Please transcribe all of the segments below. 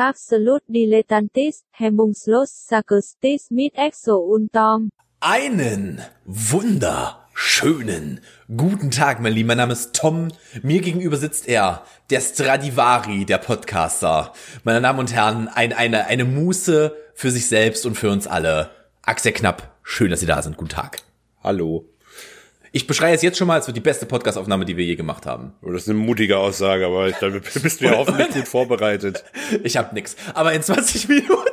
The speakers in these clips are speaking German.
Absolut dilettantis, hemmungslos, sarkastisch mit Exo und Tom. Einen wunderschönen guten Tag, mein Lieber. Mein Name ist Tom. Mir gegenüber sitzt er, der Stradivari der Podcaster. Meine Damen und Herren, ein, eine, eine Muße für sich selbst und für uns alle. Axel Knapp, schön, dass Sie da sind. Guten Tag. Hallo. Ich beschreie es jetzt schon mal, es wird die beste Podcast-Aufnahme, die wir je gemacht haben. Oh, das ist eine mutige Aussage, aber ich glaube, bist du ja hoffentlich gut vorbereitet. Ich hab nix. Aber in 20 Minuten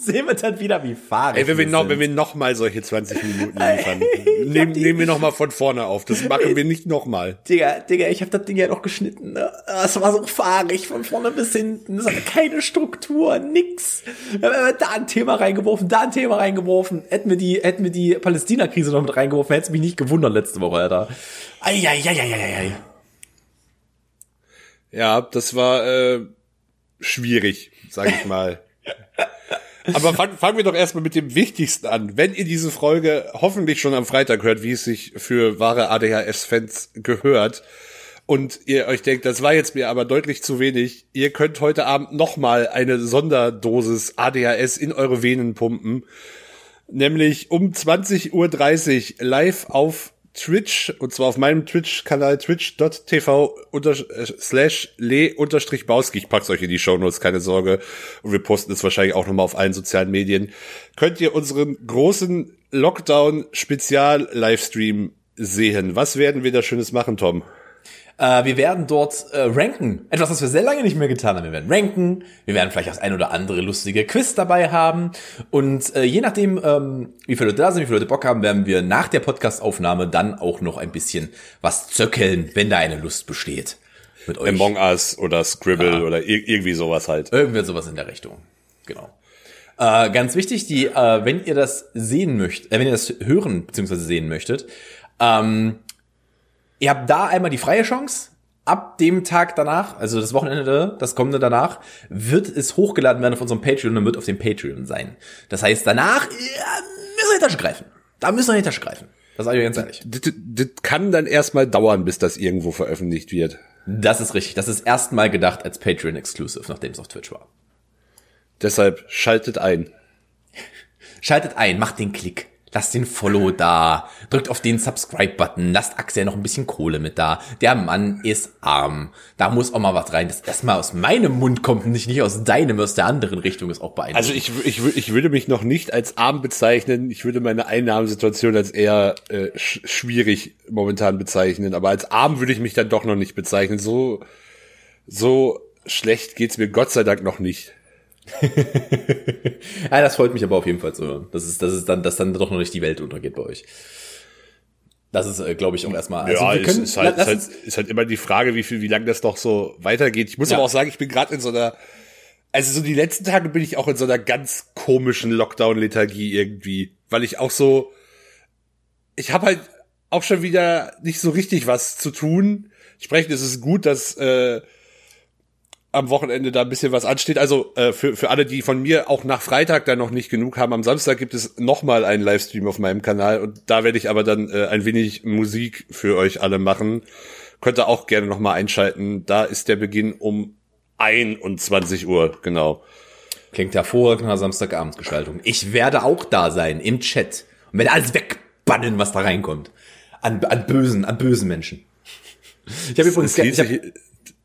sehen wir dann wieder, wie fahrig Ey, wenn wir, noch, sind. wenn wir noch mal solche 20 Minuten liefern, nehmen, nehmen wir noch mal von vorne auf. Das machen wir nicht noch mal. Digga, Digga, ich hab das Ding ja noch geschnitten, ne? Es war so fahrig von vorne bis hinten. Es hatte keine Struktur, nix. Da ein Thema reingeworfen, da ein Thema reingeworfen. Hätten wir die, hätten wir die Palästina-Krise noch mit reingeworfen, hätte es mich nicht gewundert letzte Woche, Alter. Eieieiei. Ja, das war äh, schwierig, sag ich mal. Aber fangen fangen wir doch erstmal mit dem Wichtigsten an. Wenn ihr diese Folge hoffentlich schon am Freitag hört, wie es sich für wahre ADHS-Fans gehört, und ihr euch denkt, das war jetzt mir aber deutlich zu wenig, ihr könnt heute Abend nochmal eine Sonderdosis ADHS in eure Venen pumpen. Nämlich um 20.30 Uhr live auf Twitch, und zwar auf meinem Twitch-Kanal twitch.tv äh, slash le unterstrich Bauski. Ich pack's euch in die Shownotes, keine Sorge. Und wir posten es wahrscheinlich auch nochmal auf allen sozialen Medien. Könnt ihr unseren großen Lockdown-Spezial-Livestream sehen. Was werden wir da Schönes machen, Tom? Äh, wir werden dort äh, ranken. Etwas, was wir sehr lange nicht mehr getan haben. Wir werden ranken. Wir werden vielleicht das ein oder andere lustige Quiz dabei haben. Und äh, je nachdem, ähm, wie viele Leute da sind, wie viele Leute Bock haben, werden wir nach der Podcastaufnahme dann auch noch ein bisschen was zöckeln, wenn da eine Lust besteht. Mit euch. Among Us oder Scribble Ja. oder ir irgendwie sowas halt. Irgendwer sowas in der Richtung. Genau. Äh, ganz wichtig, die, äh, wenn ihr das sehen möchtet, äh, wenn ihr das hören bzw. sehen möchtet, ähm, ihr habt da einmal die freie Chance. Ab dem Tag danach, also das Wochenende, das kommende danach, wird es hochgeladen werden auf unserem Patreon und wird auf dem Patreon sein. Das heißt, danach ja, müssen wir in die Tasche greifen. Da müssen wir in die Tasche greifen. Das sage ich ganz ehrlich. Das, das kann dann erstmal dauern, bis das irgendwo veröffentlicht wird. Das ist richtig. Das ist erstmal gedacht als Patreon-Exclusive, nachdem es auf Twitch war. Deshalb schaltet ein. Schaltet ein, macht den Klick. Lasst den Follow da. Drückt auf den Subscribe-Button. Lasst Axel noch ein bisschen Kohle mit da. Der Mann ist arm. Da muss auch mal was rein. Das erstmal aus meinem Mund kommt und nicht, nicht aus deinem, aus der anderen Richtung ist auch beeindruckend. Also ich, ich, ich würde mich noch nicht als arm bezeichnen. Ich würde meine Einnahmensituation als eher äh, sch schwierig momentan bezeichnen. Aber als arm würde ich mich dann doch noch nicht bezeichnen. So, so schlecht geht's mir Gott sei Dank noch nicht. Ja, das freut mich aber auf jeden Fall zu hören. Das ist, das ist dann, dass dann doch noch nicht die Welt untergeht bei euch. Das ist, äh, glaube ich, auch erstmal. Also ja, wir können, ist, ist, halt, ist, halt, ist halt immer die Frage, wie viel, wie lange das doch so weitergeht. Ich muss Ja. aber auch sagen, ich bin gerade in so einer, also so die letzten Tage bin ich auch in so einer ganz komischen Lockdown-Lethargie irgendwie, weil ich auch so, ich habe halt auch schon wieder nicht so richtig was zu tun. Entsprechend ist es gut, dass äh, am Wochenende da ein bisschen was ansteht. Also äh, für, für alle, die von mir auch nach Freitag dann noch nicht genug haben, am Samstag gibt es nochmal einen Livestream auf meinem Kanal und da werde ich aber dann äh, ein wenig Musik für euch alle machen. Könnt ihr auch gerne nochmal einschalten. Da ist der Beginn um 21 Uhr, genau. Klingt hervorragend nach Samstagabendsgestaltung. Ich werde auch da sein, im Chat. Und werde alles wegbannen, was da reinkommt. An, an bösen, an bösen Menschen. Ich habe übrigens, hab, sich,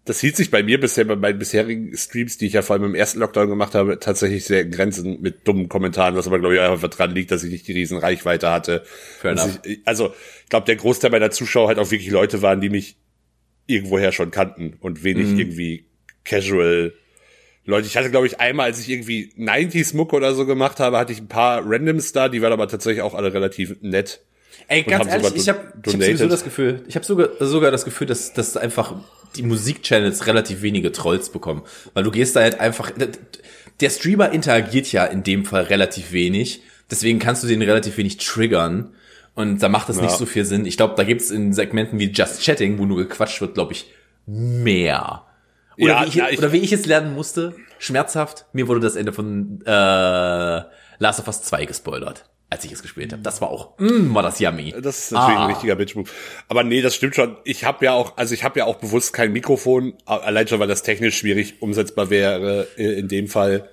das hielt sich bei mir bisher bei meinen bisherigen Streams, die ich ja vor allem im ersten Lockdown gemacht habe, tatsächlich sehr in Grenzen mit dummen Kommentaren, was aber glaube ich einfach dran liegt, dass ich nicht die riesen Reichweite hatte. Ich, also ich glaube, der Großteil meiner Zuschauer halt auch wirklich Leute waren, die mich irgendwoher schon kannten und wenig Mhm. irgendwie casual Leute. Ich hatte glaube ich einmal, als ich irgendwie 90s Mucke oder so gemacht habe, hatte ich ein paar Randoms da, die waren aber tatsächlich auch alle relativ nett. Ey, ganz ehrlich, ich habe hab sowieso das Gefühl, ich habe sogar, sogar das Gefühl, dass, dass einfach die Musikchannels relativ wenige Trolls bekommen. Weil du gehst da halt einfach, der Streamer interagiert ja in dem Fall relativ wenig. Deswegen kannst du den relativ wenig triggern. Und da macht es nicht Ja. so viel Sinn. Ich glaube, da gibt's in Segmenten wie Just Chatting, wo nur gequatscht wird, glaube ich, mehr. Oder, Ja, wie ich, ja, ich- oder wie ich es lernen musste, schmerzhaft, mir wurde das Ende von äh, Last of Us 2 gespoilert. Als ich es gespielt habe. Das war auch, mm, war das yummy. Das ist natürlich Ah. ein richtiger Bitch-Move. Aber nee, das stimmt schon. Ich habe ja auch, also ich habe ja auch bewusst kein Mikrofon, allein schon, weil das technisch schwierig umsetzbar wäre äh, in dem Fall.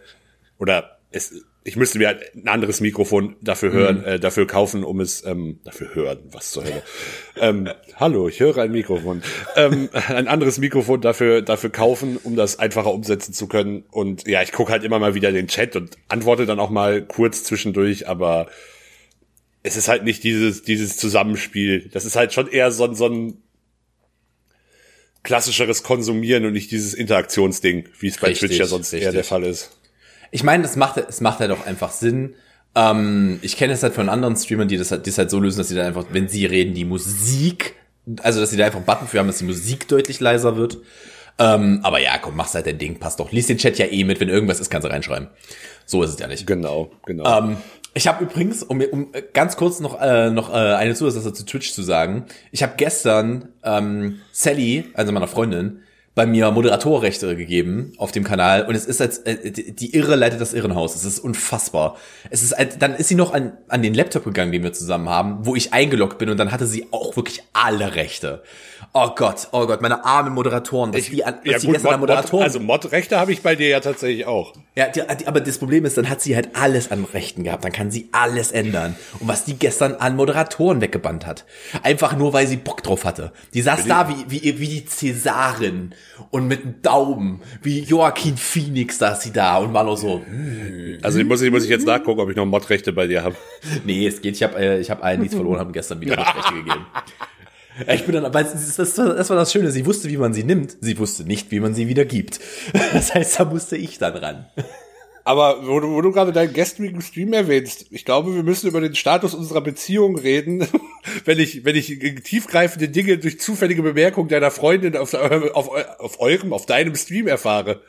Oder es, ich müsste mir halt ein anderes Mikrofon dafür hören, äh, dafür kaufen, um es ähm, dafür hören, was zur Hölle. ähm, hallo, ich höre ein Mikrofon. ähm, ein anderes Mikrofon dafür dafür kaufen, um das einfacher umsetzen zu können. Und ja, ich gucke halt immer mal wieder den Chat und antworte dann auch mal kurz zwischendurch, aber es ist halt nicht dieses, dieses Zusammenspiel. Das ist halt schon eher so, ein- so ein klassischeres Konsumieren und nicht dieses Interaktionsding, wie es bei Richtig, Twitch ja sonst eher richtig. der Fall ist. Ich meine, das macht, es macht halt auch einfach Sinn. Ähm, ich kenne es halt von anderen Streamern, die das, halt, die das halt so lösen, dass sie dann einfach, wenn sie reden, die Musik, also dass sie da einfach einen Button für haben, dass die Musik deutlich leiser wird. Ähm, aber ja, komm, mach's halt dein Ding, passt doch. Lies den Chat ja eh mit, wenn irgendwas ist, kannst du reinschreiben. So ist es ja nicht. Genau, genau. Ähm, ich habe übrigens, um, um ganz kurz noch, äh, noch äh, eine Zusatzsache zu Twitch zu sagen, ich habe gestern ähm, Sally, also meiner Freundin, bei mir Moderatorrechte gegeben auf dem Kanal und es ist als äh, die Irre leitet das Irrenhaus. Es ist unfassbar. Es ist als, dann ist sie noch an an den Laptop gegangen, den wir zusammen haben, wo ich eingeloggt bin und dann hatte sie auch wirklich alle Rechte. Oh Gott, oh Gott, meine armen Moderatoren, was die, an, was die gestern an Mod, Moderatoren also Mod-Rechte habe ich bei dir ja tatsächlich auch. ja, die, die, aber das Problem ist, dann hat sie halt alles an Rechten gehabt, dann kann sie alles ändern. Und was die gestern an Moderatoren weggebannt hat, einfach nur, weil sie Bock drauf hatte. Die saß da wie, wie, wie die Cäsarin und mit einem Daumen, wie Joaquin Phoenix saß sie da und war nur so, hm, Also ich muss, ich muss ich jetzt nachgucken, ob ich noch Mod-Rechte bei dir habe. nee, es geht, ich habe äh, ich hab allen nichts verloren, haben gestern wieder Rechte gegeben. Ich bin dann, weil das, das, war- das war das Schöne, sie wusste, wie man sie nimmt, sie wusste nicht, wie man sie wieder gibt. Das heißt, da musste ich dann ran. Aber wo du, wo du gerade deinen gestrigen Stream erwähnst, ich glaube, wir müssen über den Status unserer Beziehung reden, wenn ich, wenn ich tiefgreifende Dinge durch zufällige Bemerkung deiner Freundin auf, auf, auf eurem, auf deinem Stream erfahre.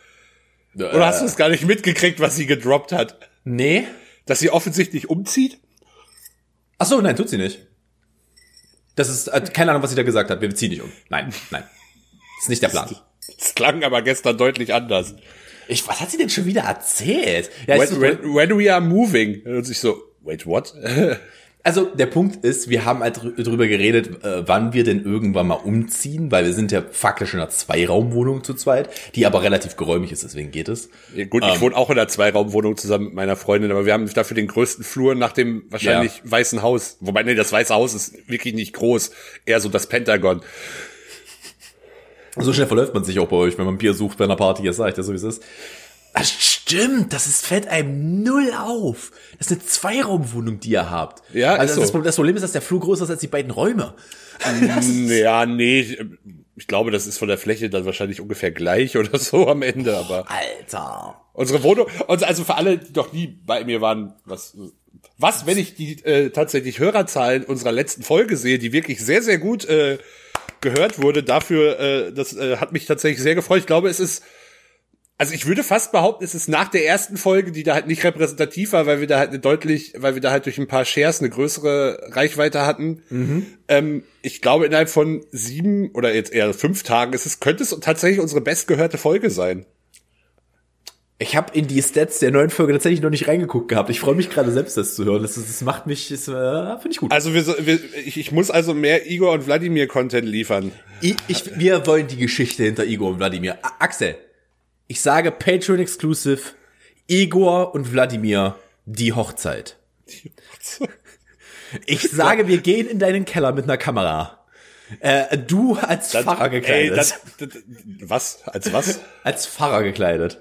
Oder hast du es gar nicht mitgekriegt, was sie gedroppt hat? Nee? Dass sie offensichtlich umzieht? Ach so, nein, tut sie nicht. Das ist, äh, keine Ahnung, was sie da gesagt hat. Wir ziehen nicht um. Nein, nein. Das ist nicht der Plan. Das klang aber gestern deutlich anders. Ich, was hat sie denn schon wieder erzählt? Ja, When, so, when, when we are moving. Und ich so, wait, what? also, der Punkt ist, wir haben halt drü- drüber geredet, äh, wann wir denn irgendwann mal umziehen, weil wir sind ja faktisch in einer Zweiraumwohnung zu zweit, die aber relativ geräumig ist, deswegen geht es. Ja, gut, ich wohne auch in einer Zweiraumwohnung zusammen mit meiner Freundin, aber wir haben dafür den größten Flur nach dem wahrscheinlich Ja. Weißen Haus. Wobei, nee, das Weiße Haus ist wirklich nicht groß. Eher so das Pentagon. So schnell verläuft man sich auch bei euch, wenn man Bier sucht bei einer Party, jetzt sag ich das so, wie es ist. Stimmt, das ist, fällt einem null auf. Das ist eine Zweiraumwohnung, die ihr habt. Ja, also ist das, so. das Problem ist, dass der Flur größer ist als die beiden Räume. Ja, nee, ich, glaube, das ist von der Fläche dann wahrscheinlich ungefähr gleich oder so am Ende, aber Alter. unsere Wohnung, also für alle, die noch nie bei mir waren, was, was, wenn ich die äh, tatsächlich Hörerzahlen unserer letzten Folge sehe, die wirklich sehr, sehr gut äh, gehört wurde, dafür, äh, das äh, hat mich tatsächlich sehr gefreut. Ich glaube, es ist, also ich würde fast behaupten, es ist nach der ersten Folge, die da halt nicht repräsentativ war, weil wir da halt eine deutlich, weil wir da halt durch ein paar Shares eine größere Reichweite hatten. Ähm, ich glaube, innerhalb von sieben oder jetzt eher fünf Tagen ist es, könnte es tatsächlich unsere bestgehörte Folge sein. Ich habe in die Stats der neuen Folge tatsächlich noch nicht reingeguckt gehabt. Ich freue mich gerade selbst, das zu hören. Das, das macht mich, das, äh, finde ich gut. Also wir, wir ich, ich muss also mehr Igor und Wladimir Content liefern. Ich, ich, wir wollen die Geschichte hinter Igor und Wladimir. Axel, ich sage Patreon Exclusive, Igor und Wladimir, die Hochzeit. Ich sage, wir gehen in deinen Keller mit einer Kamera. Äh, du als Pfarrer Ey, gekleidet. das, das, was? Als was? als Pfarrer gekleidet.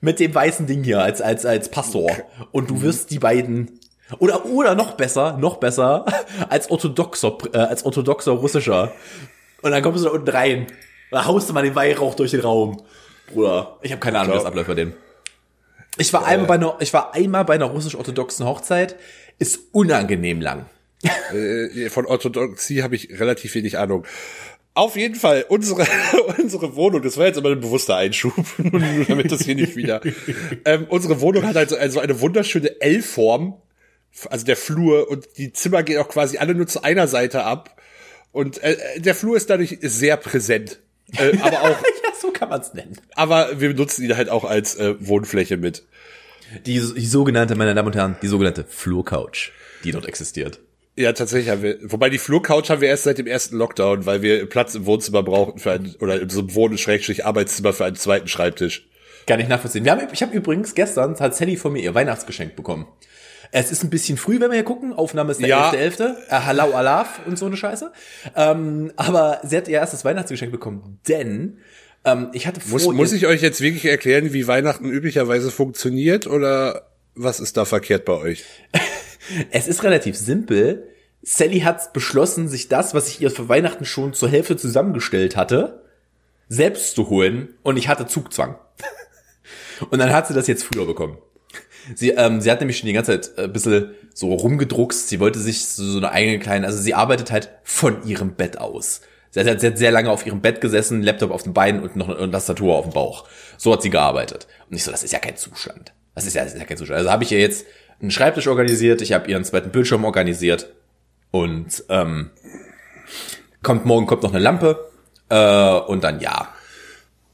Mit dem weißen Ding hier, als, als, als Pastor. Und du wirst die beiden, oder, oder noch besser, noch besser, als orthodoxer, äh, als orthodoxer Russischer. Und dann kommst du da unten rein. Da haust du mal den Weihrauch durch den Raum. Bruder, ich habe keine Ahnung, wie das abläuft bei dem. Ich war einmal bei einer, ich war einmal bei einer russisch-orthodoxen Hochzeit. Ist unangenehm lang. Äh, Von Orthodoxie habe ich relativ wenig Ahnung. Auf jeden Fall, unsere, unsere Wohnung, das war jetzt aber ein bewusster Einschub, nur damit das hier nicht wieder. Ähm, unsere Wohnung hat also, also eine wunderschöne L-Form, also der Flur und die Zimmer gehen auch quasi alle nur zu einer Seite ab. Und äh, der Flur ist dadurch sehr präsent. Äh, aber auch, ja, so kann man's nennen. aber wir nutzen ihn halt auch als äh, Wohnfläche mit. Die, die sogenannte, meine Damen und Herren, die sogenannte Flurcouch, die dort existiert. Ja, tatsächlich haben wir, wobei die Flurcouch haben wir erst seit dem ersten Lockdown, weil wir Platz im Wohnzimmer brauchten für ein, oder in so einem Wohn-Arbeitszimmer für einen zweiten Schreibtisch. Kann ich nachvollziehen. Wir haben, ich habe übrigens gestern, hat Sally von mir ihr Weihnachtsgeschenk bekommen. Es ist ein bisschen früh, wenn wir hier gucken. Aufnahme ist der Ja. 11.11. Äh, Hallau Alaf und so eine Scheiße. Ähm, aber sie hat ihr erstes Weihnachtsgeschenk bekommen, denn ähm, ich hatte vor... Muss, muss ich euch jetzt wirklich erklären, wie Weihnachten üblicherweise funktioniert oder was ist da verkehrt bei euch? Es ist relativ simpel. Sally hat beschlossen, sich das, was ich ihr für Weihnachten schon zur Hälfte zusammengestellt hatte, selbst zu holen und ich hatte Zugzwang. Und dann hat sie das jetzt früher bekommen. Sie, ähm, sie hat nämlich schon die ganze Zeit äh, ein bisschen so rumgedruckst. Sie wollte sich so, eine eigene kleine, also sie arbeitet halt von ihrem Bett aus. Sie hat, sie hat sehr lange auf ihrem Bett gesessen, Laptop auf dem Bein und noch eine Tastatur auf dem Bauch. So hat sie gearbeitet. Und ich so, das ist ja kein Zustand. Das ist ja, das ist ja kein Zustand. Also habe ich ihr jetzt einen Schreibtisch organisiert, ich habe ihr einen zweiten Bildschirm organisiert und ähm, kommt morgen kommt noch eine Lampe äh, und dann ja.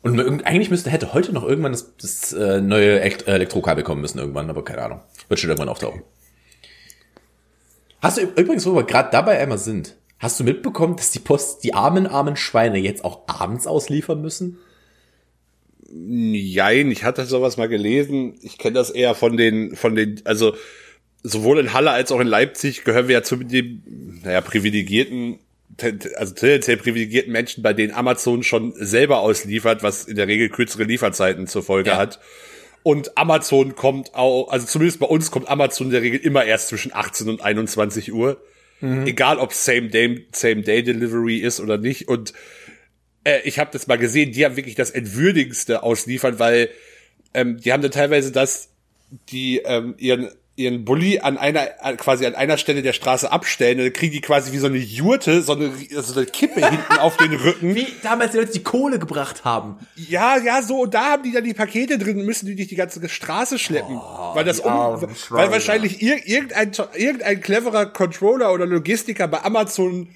Und eigentlich müsste hätte heute noch irgendwann das, das äh, neue Elekt- Elektrokabel kommen müssen irgendwann, aber keine Ahnung. Wird schon irgendwann auftauchen. Hast du üb- übrigens, wo wir gerade dabei einmal sind, hast du mitbekommen, dass die Post die armen, armen Schweine jetzt auch abends ausliefern müssen? Jein, ich hatte sowas mal gelesen. Ich kenne das eher von den, von den, also sowohl in Halle als auch in Leipzig gehören wir ja zu dem, naja, privilegierten, te- te- also tendenziell privilegierten Menschen, bei denen Amazon schon selber ausliefert, was in der Regel kürzere Lieferzeiten zur Folge Ja. hat. Und Amazon kommt auch, also zumindest bei uns kommt Amazon in der Regel immer erst zwischen 18 und 21 Uhr. Egal ob Same Day, Same Day Delivery ist oder nicht. Und äh, ich habe das mal gesehen, die haben wirklich das Entwürdigendste ausliefern, weil ähm, die haben dann teilweise das, die ähm, ihren ihren Bulli an einer quasi an einer Stelle der Straße abstellen, dann kriegen die quasi wie so eine Jurte, so eine, so eine Kippe hinten auf den Rücken. Wie damals die Leute die Kohle gebracht haben. Ja, ja, so, und da haben die dann die Pakete drin, müssen die durch die ganze Straße schleppen. weil das um, weil wahrscheinlich ir irgendein, irgendein cleverer Controller oder Logistiker bei Amazon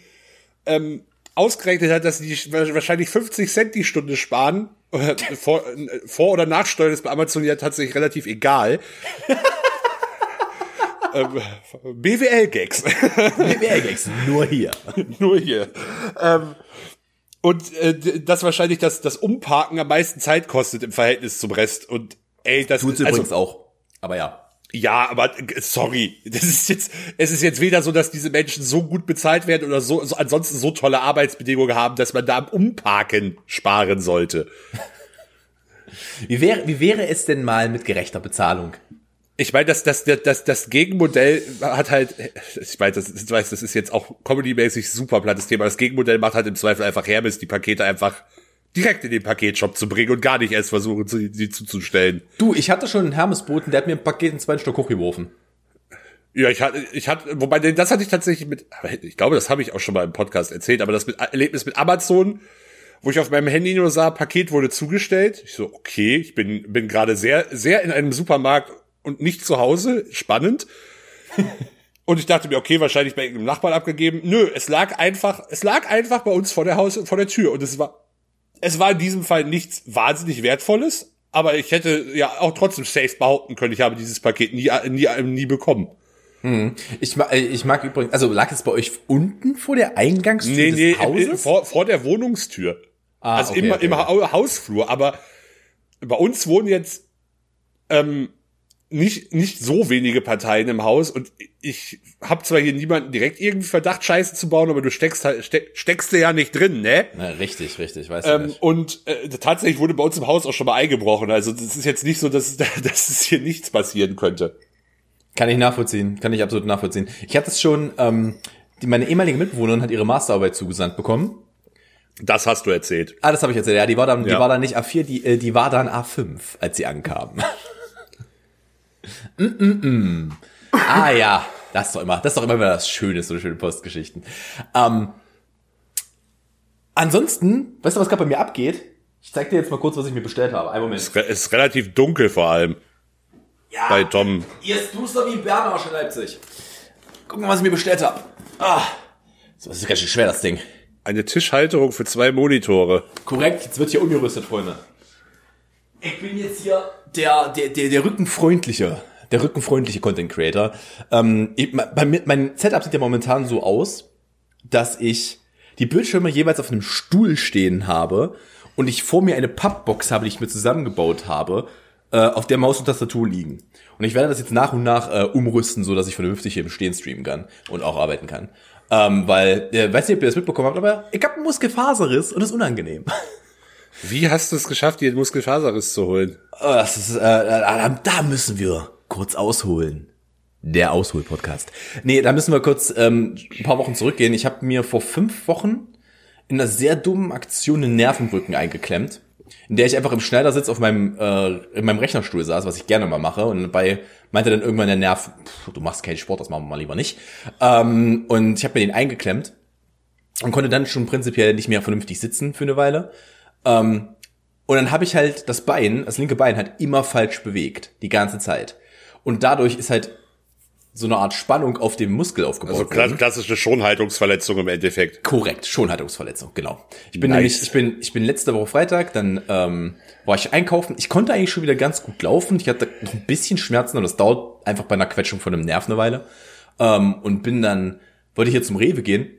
ähm, ausgerechnet hat, dass die wahrscheinlich 50 Cent die Stunde sparen. Vor, vor oder Nachsteuern ist bei Amazon ja tatsächlich relativ egal. Ähm, BWL-Gags. BWL-Gags, nur hier. Nur hier. Ähm, und äh, das wahrscheinlich das, das Umparken am meisten Zeit kostet im Verhältnis zum Rest. Und ey, das Tut's also, übrigens auch. Aber ja. ja, aber äh, sorry, das ist jetzt, es ist jetzt weder so, dass diese Menschen so gut bezahlt werden oder so, so ansonsten so tolle Arbeitsbedingungen haben, dass man da am Umparken sparen sollte. Wie wäre, wie wäre es denn mal mit gerechter Bezahlung? Ich meine, das, das, das, das, Gegenmodell hat halt, ich weiß, das, das ist jetzt auch comedy-mäßig super plattes Thema. Das Gegenmodell macht halt im Zweifel einfach Hermes, die Pakete einfach direkt in den Paketshop zu bringen und gar nicht erst versuchen, sie, sie zuzustellen. Du, ich hatte schon einen Hermesboten, der hat mir ein Paket in zwei Stück hochgeworfen. Ja, ich hatte, ich hatte, wobei, das hatte ich tatsächlich mit, ich glaube, das habe ich auch schon mal im Podcast erzählt, aber das mit, Erlebnis mit Amazon, wo ich auf meinem Handy nur sah, Paket wurde zugestellt. Ich so, okay, ich bin, bin gerade sehr, sehr in einem Supermarkt und nicht zu Hause. Spannend. Und ich dachte mir, okay, wahrscheinlich bei irgendeinem Nachbarn abgegeben. Nö, es lag einfach, es lag einfach bei uns vor der Haus, vor der Tür. Und es war, es war in diesem Fall nichts wahnsinnig Wertvolles, aber ich hätte ja auch trotzdem safe behaupten können, ich habe dieses Paket nie, nie, nie bekommen. Ich, ma- äh, ich mag übrigens, also lag es bei euch unten vor der Eingangstür Nee, des nee, Hauses? im, vor, vor der Wohnungstür. Ah, also okay, im, okay. im Ha- Hausflur. Aber bei uns wohnen jetzt ähm, nicht, nicht so wenige Parteien im Haus und ich habe zwar hier niemanden direkt irgendwie Verdacht, Scheiße zu bauen, aber du steckst halt, steck, steckst du ja nicht drin, ne? Na, richtig, richtig, weiß ich Ähm, nicht. und äh, tatsächlich wurde bei uns im Haus auch schon mal eingebrochen. Also das ist jetzt nicht so, dass, dass es hier nichts passieren könnte. Kann ich nachvollziehen, kann ich absolut nachvollziehen. Ich hatte es schon, ähm, die, meine ehemalige Mitbewohnerin hat ihre Masterarbeit zugesandt bekommen. Das hast du erzählt. Ah, das habe ich erzählt. Ja, die war dann, die Ja. war dann nicht A4, die, äh, die war dann A5, als sie ankam. mm, mm, mm. Ah ja, das ist doch immer, das ist doch immer wieder das Schöne, so schöne Postgeschichten. Ähm, ansonsten, weißt du, was gerade bei mir abgeht? Ich zeig dir jetzt mal kurz, was ich mir bestellt habe. Einen Moment. Es ist relativ dunkel vor allem Ja, bei Tom. ihr ist duster wie Bernarsch in Leipzig. Gucken, was ich mir bestellt habe. Ah, das ist ganz schön schwer, das Ding. Eine Tischhalterung für zwei Monitore. Korrekt, jetzt wird hier umgerüstet, Freunde. Ich bin jetzt hier der, der, der, der rückenfreundliche, der rückenfreundliche Content Creator. Ähm, ich, mein, mein Setup sieht ja momentan so aus, dass ich die Bildschirme jeweils auf einem Stuhl stehen habe und ich vor mir eine Pappbox habe, die ich mir zusammengebaut habe, äh, auf der Maus und Tastatur liegen. Und ich werde das jetzt nach und nach äh, umrüsten, so dass ich vernünftig hier im Stehen streamen kann und auch arbeiten kann. Ähm, weil, äh, weiß nicht, ob ihr das mitbekommen habt, aber ich habe einen Muskelfaserriss und das ist unangenehm. Wie hast du es geschafft, dir Muskelfaserriss zu holen? Oh, Das ist, äh, äh, da müssen wir kurz ausholen. Der Aushol-Podcast. Nee, da müssen wir kurz ähm, ein paar Wochen zurückgehen. Ich habe mir vor fünf Wochen in einer sehr dummen Aktion einen Nervenrücken eingeklemmt, in der ich einfach im Schneidersitz auf meinem äh, in meinem Rechnerstuhl saß, was ich gerne mal mache. Und dabei meinte dann irgendwann der Nerv, "Pff, du machst keinen Sport, das machen wir mal lieber nicht. Ähm, und ich habe mir den eingeklemmt und konnte dann schon prinzipiell nicht mehr vernünftig sitzen für eine Weile. Ähm, und dann habe ich halt das Bein, das linke Bein, halt immer falsch bewegt, die ganze Zeit. Und dadurch ist halt so eine Art Spannung auf dem Muskel aufgebaut Also kla klassische Schonhaltungsverletzung im Endeffekt. Korrekt, Schonhaltungsverletzung, genau. Ich bin Nice. nämlich, ich bin, ich bin letzte Woche Freitag, dann ähm, war ich einkaufen. Ich konnte eigentlich schon wieder ganz gut laufen. Ich hatte noch ein bisschen Schmerzen und das dauert einfach bei einer Quetschung von einem Nerv eine Weile. Ähm, und bin dann, wollte ich hier zum Rewe gehen,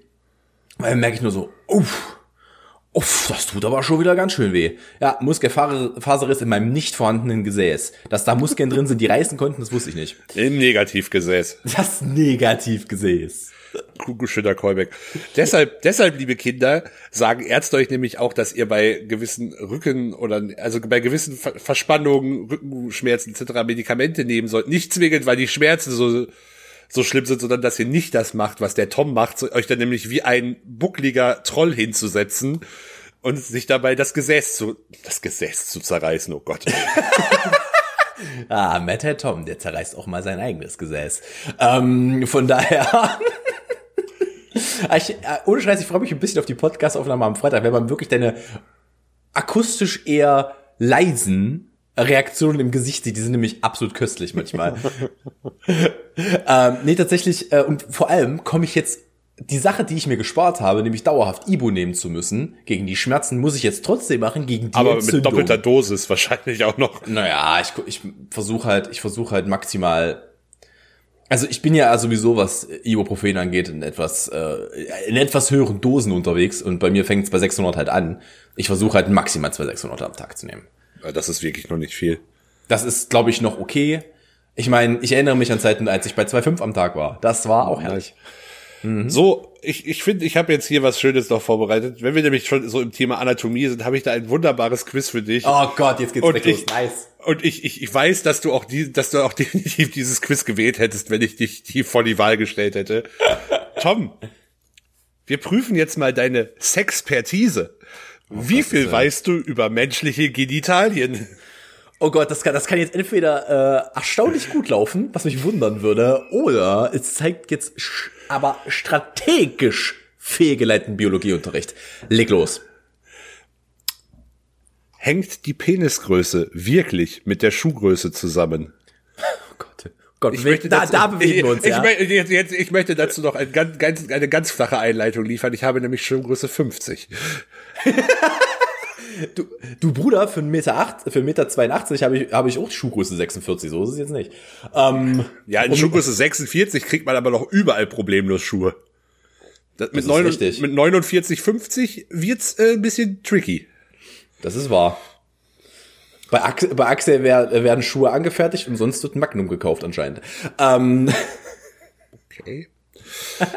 weil dann merke ich nur so, uff, uff, das tut aber schon wieder ganz schön weh. Ja, Muskelfaserriss in meinem nicht vorhandenen Gesäß. Dass da Muskeln drin sind, die reißen konnten, das wusste ich nicht. Im Negativgesäß. Das Negativgesäß. Kugelschütter Callback. deshalb, deshalb, liebe Kinder, sagen Ärzte euch nämlich auch, dass ihr bei gewissen Rücken oder also bei gewissen Ver Verspannungen, Rückenschmerzen etc. Medikamente nehmen sollt. Nicht zwingend, weil die Schmerzen so so schlimm sind, sondern dass ihr nicht das macht, was der Tom macht, euch dann nämlich wie ein buckliger Troll hinzusetzen und sich dabei das Gesäß zu das Gesäß zu zerreißen. Oh Gott. Ah, Matt Herr Tom, der zerreißt auch mal sein eigenes Gesäß. Ähm, von daher. ich, äh, ohne Scheiß, ich freue mich ein bisschen auf die Podcast-Aufnahme am Freitag, wenn man wirklich deine akustisch eher leisen Reaktionen im Gesicht sieht. Die sind nämlich absolut köstlich manchmal. ähm, nee, tatsächlich, äh, und vor allem komme ich jetzt die Sache, die ich mir gespart habe, nämlich dauerhaft Ibu nehmen zu müssen, gegen die Schmerzen muss ich jetzt trotzdem machen, gegen die Aber mit Entzündung. doppelter Dosis wahrscheinlich auch noch. Naja, ich, ich versuche halt, ich versuche halt maximal. Also ich bin ja sowieso, was Ibuprofen angeht, in etwas, äh, in etwas höheren Dosen unterwegs und bei mir fängt es bei 600 halt an. Ich versuche halt maximal zwei 600 am Tag zu nehmen. Das ist wirklich noch nicht viel. Das ist, glaube ich, noch okay. Ich meine, ich erinnere mich an Zeiten, als ich bei 2,5 am Tag war. Das war auch herrlich. So, ich ich finde, ich habe jetzt hier was Schönes noch vorbereitet. Wenn wir nämlich schon so im Thema Anatomie sind, habe ich da ein wunderbares Quiz für dich. Oh Gott, jetzt geht's Und weg ich- los. Nice. Und ich, ich, ich weiß, dass du auch die, dass du auch definitiv dieses Quiz gewählt hättest, wenn ich dich die vor die Wahl gestellt hätte. Tom, wir prüfen jetzt mal deine Sexpertise. Wie viel Willen. weißt du über menschliche Genitalien? Oh Gott, das kann, das kann jetzt entweder äh, erstaunlich gut laufen, was mich wundern würde, oder es zeigt jetzt aber strategisch fehlgeleiteten Biologieunterricht. Leg los. Hängt die Penisgröße wirklich mit der Schuhgröße zusammen? Oh Gott, Gott Ich möchte da, dazu- da bewegen ich, wir uns, ich, ja. möchte- jetzt, jetzt, ich möchte dazu noch ein ganz, ganz, eine ganz flache Einleitung liefern. Ich habe nämlich Schuhgröße 50. Du, du Bruder, für 1,8 Meter, acht, für 1,82 Meter 82 habe ich, habe ich auch Schuhgröße 46, so ist es jetzt nicht. Ähm, Ja, in Schuhgröße 46 kriegt man aber noch überall problemlos Schuhe. Das, mit, ist neun, richtig. mit 49, 50 wird's äh, ein bisschen tricky. das ist wahr. Bei Axel, bei Axel wer, werden Schuhe angefertigt und sonst wird Magnum gekauft anscheinend. Ähm, Okay.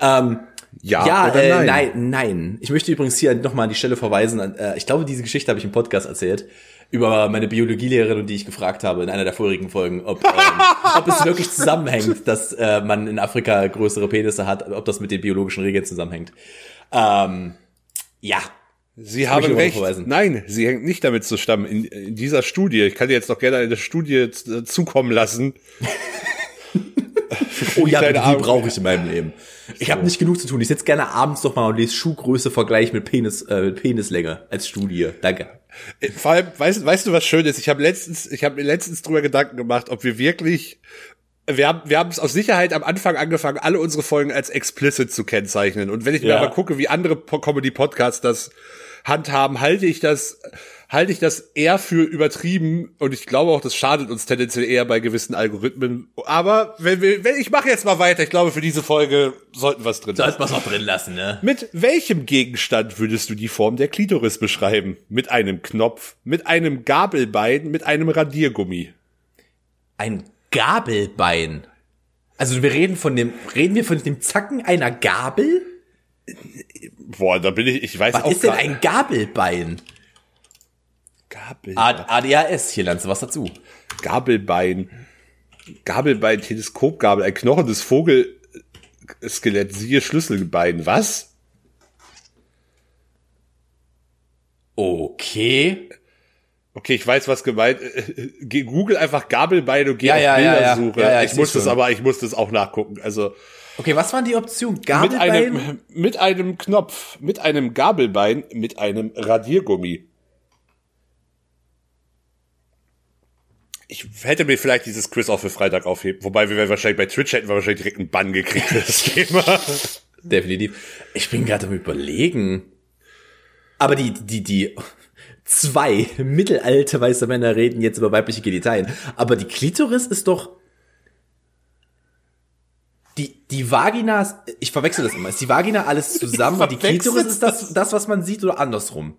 ähm, Ja, Ja, oder äh, nein? nein? nein, Ich möchte übrigens hier nochmal an die Stelle verweisen. An, äh, ich glaube, diese Geschichte habe ich im Podcast erzählt über meine Biologielehrerin, die ich gefragt habe in einer der vorigen Folgen, ob, ähm, ob es wirklich zusammenhängt, dass äh, man in Afrika größere Penisse hat, ob das mit den biologischen Regeln zusammenhängt. Ähm, ja, Sie möchte haben recht. Nein, sie hängt nicht damit zusammen. In, in dieser Studie, ich kann dir jetzt noch gerne eine Studie zukommen lassen. oh ja, die brauche ich in meinem Leben. Ich habe nicht genug zu tun. Ich sitze gerne abends noch mal und lese Schuhgröße Vergleich mit Penis, äh, mit Penislänge als Studie. Danke. Äh, Vor allem, weißt, weißt du, was schön ist? Ich habe letztens, ich habe mir letztens drüber Gedanken gemacht, ob wir wirklich, wir haben, wir haben es aus Sicherheit am Anfang angefangen, alle unsere Folgen als explicit zu kennzeichnen. Und wenn ich mir Ja. aber gucke, wie andere Po- Comedy-Podcasts das handhaben, halte ich das, halte ich das eher für übertrieben und ich glaube auch, das schadet uns tendenziell eher bei gewissen Algorithmen. Aber wenn wir, wenn ich mache jetzt mal weiter, ich glaube, für diese Folge sollten wir es drin Sollte man es auch drin lassen, ne? Mit welchem Gegenstand würdest du die Form der Klitoris beschreiben? Mit einem Knopf, mit einem Gabelbein, mit einem Radiergummi? Ein Gabelbein. Also wir reden von dem, reden wir von dem Zacken einer Gabel? Boah, da bin ich, ich weiß Was auch ist denn ein Gabelbein? Gabel, ADHS, hier lernst du was dazu. Gabelbein? Gabelbein, Teleskopgabel, ein Knochen des Vogelskelett, siehe Schlüsselbein. Was? Okay. Okay, ich weiß, was gemeint. Google einfach Gabelbein und geh Ja, auf ja, ja, ja. Bildersuche. Ja, ja, ich ich muss das schon. aber, ich muss das auch nachgucken. Also Okay, was waren die Optionen? mit Gabelbein? einem, mit einem Knopf, mit einem Gabelbein, mit einem Radiergummi. Ich hätte mir vielleicht dieses Quiz auch für Freitag aufheben. Wobei wir wahrscheinlich bei Twitch hätten wir wahrscheinlich direkt einen Bann gekriegt für das Thema. Definitiv. Ich bin gerade am überlegen. Aber die, die, die zwei mittelalte weiße Männer reden jetzt über weibliche Genitalien. Aber die Klitoris ist doch. Die, die Vagina, ich verwechsel das immer. Ist die Vagina alles zusammen und die Klitoris ist das, das, was man sieht oder andersrum?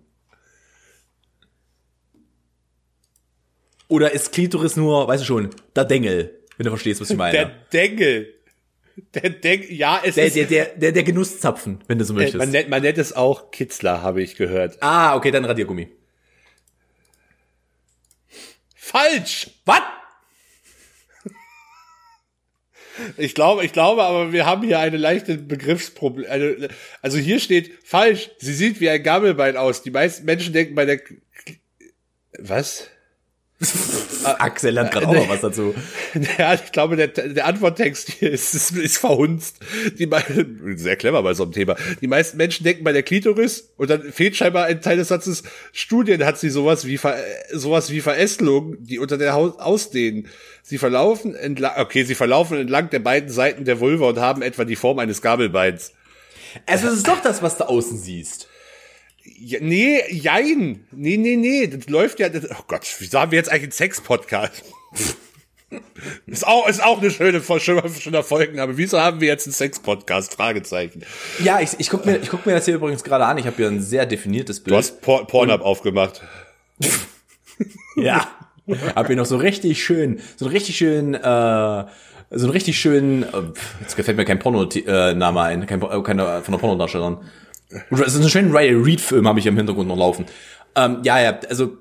Oder ist Klitoris nur, weißt du schon, der Dengel, wenn du verstehst, was ich meine? Der Dengel. Der Dengel, ja, es Der, ist, der, der, der, der Genusszapfen, wenn du so äh, möchtest. man, nennt, man nennt es auch Kitzler, habe ich gehört. ah, okay, dann Radiergummi. Falsch! Was? Ich glaube, ich glaube, aber wir haben hier eine leichte Begriffsproblem. Eine, also hier steht falsch. Sie sieht wie ein Gabelbein aus. Die meisten Menschen denken bei der K- was? Axel hat gerade auch noch was dazu. Ja, ich glaube, der, der Antworttext hier ist, ist, ist verhunzt. Die sehr clever bei so einem Thema. Die meisten Menschen denken bei der Klitoris und dann fehlt scheinbar ein Teil des Satzes. Studien hat sie sowas wie sowas wie Verästelung, die unter der Haut ausdehnen. Sie verlaufen entlang, okay, sie verlaufen entlang der beiden Seiten der Vulva und haben etwa die Form eines Gabelbeins. Also es ist doch das, was du außen siehst. Ja, nee, jein. Nee, nee, nee. Das läuft ja. Das, oh Gott, wieso haben wir jetzt eigentlich einen Sex-Podcast? ist auch, ist auch eine schöne, schöne, schöner Folgenname. Wieso haben wir jetzt einen Sex-Podcast? Fragezeichen. Ja, ich, ich guck mir, ich guck mir das hier übrigens gerade an. Ich habe hier ein sehr definiertes Bild. Du hast Por Pornhub aufgemacht. Ja. hab hier noch so richtig schön, so einen richtig schön, äh, so einen richtig schönen, äh, jetzt gefällt mir kein Porno-Name ein, kein, äh, keine von der Pornodarstellerin. So einen schönen Riley Reed-Film habe ich im Hintergrund noch laufen. Ähm, ja, ja, also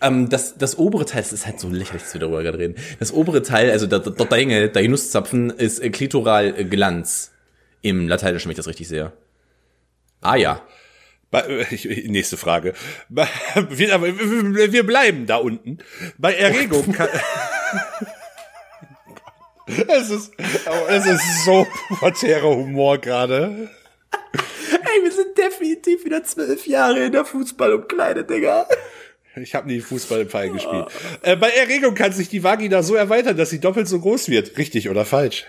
ähm, das, das obere Teil, das ist halt so lächerlich, dass wir darüber gerade reden. Das obere Teil, also der, der Dengel, der Genusszapfen, ist äh, klitoral äh, Glanz. Im Lateinischen, wenn ich das richtig sehe. Ah ja. Bei, äh, ich, nächste Frage. Bei, wir, aber wir wir bleiben da unten. Bei Erregung kann, es ist, oh, es ist so pubertärer Humor gerade. Ey, wir sind definitiv wieder zwölf Jahre in der Fußballumkleide, Digga. Ich habe nie Fußball im Verein gespielt. Äh, bei Erregung kann sich die Vagina so erweitern, dass sie doppelt so groß wird. Richtig oder falsch?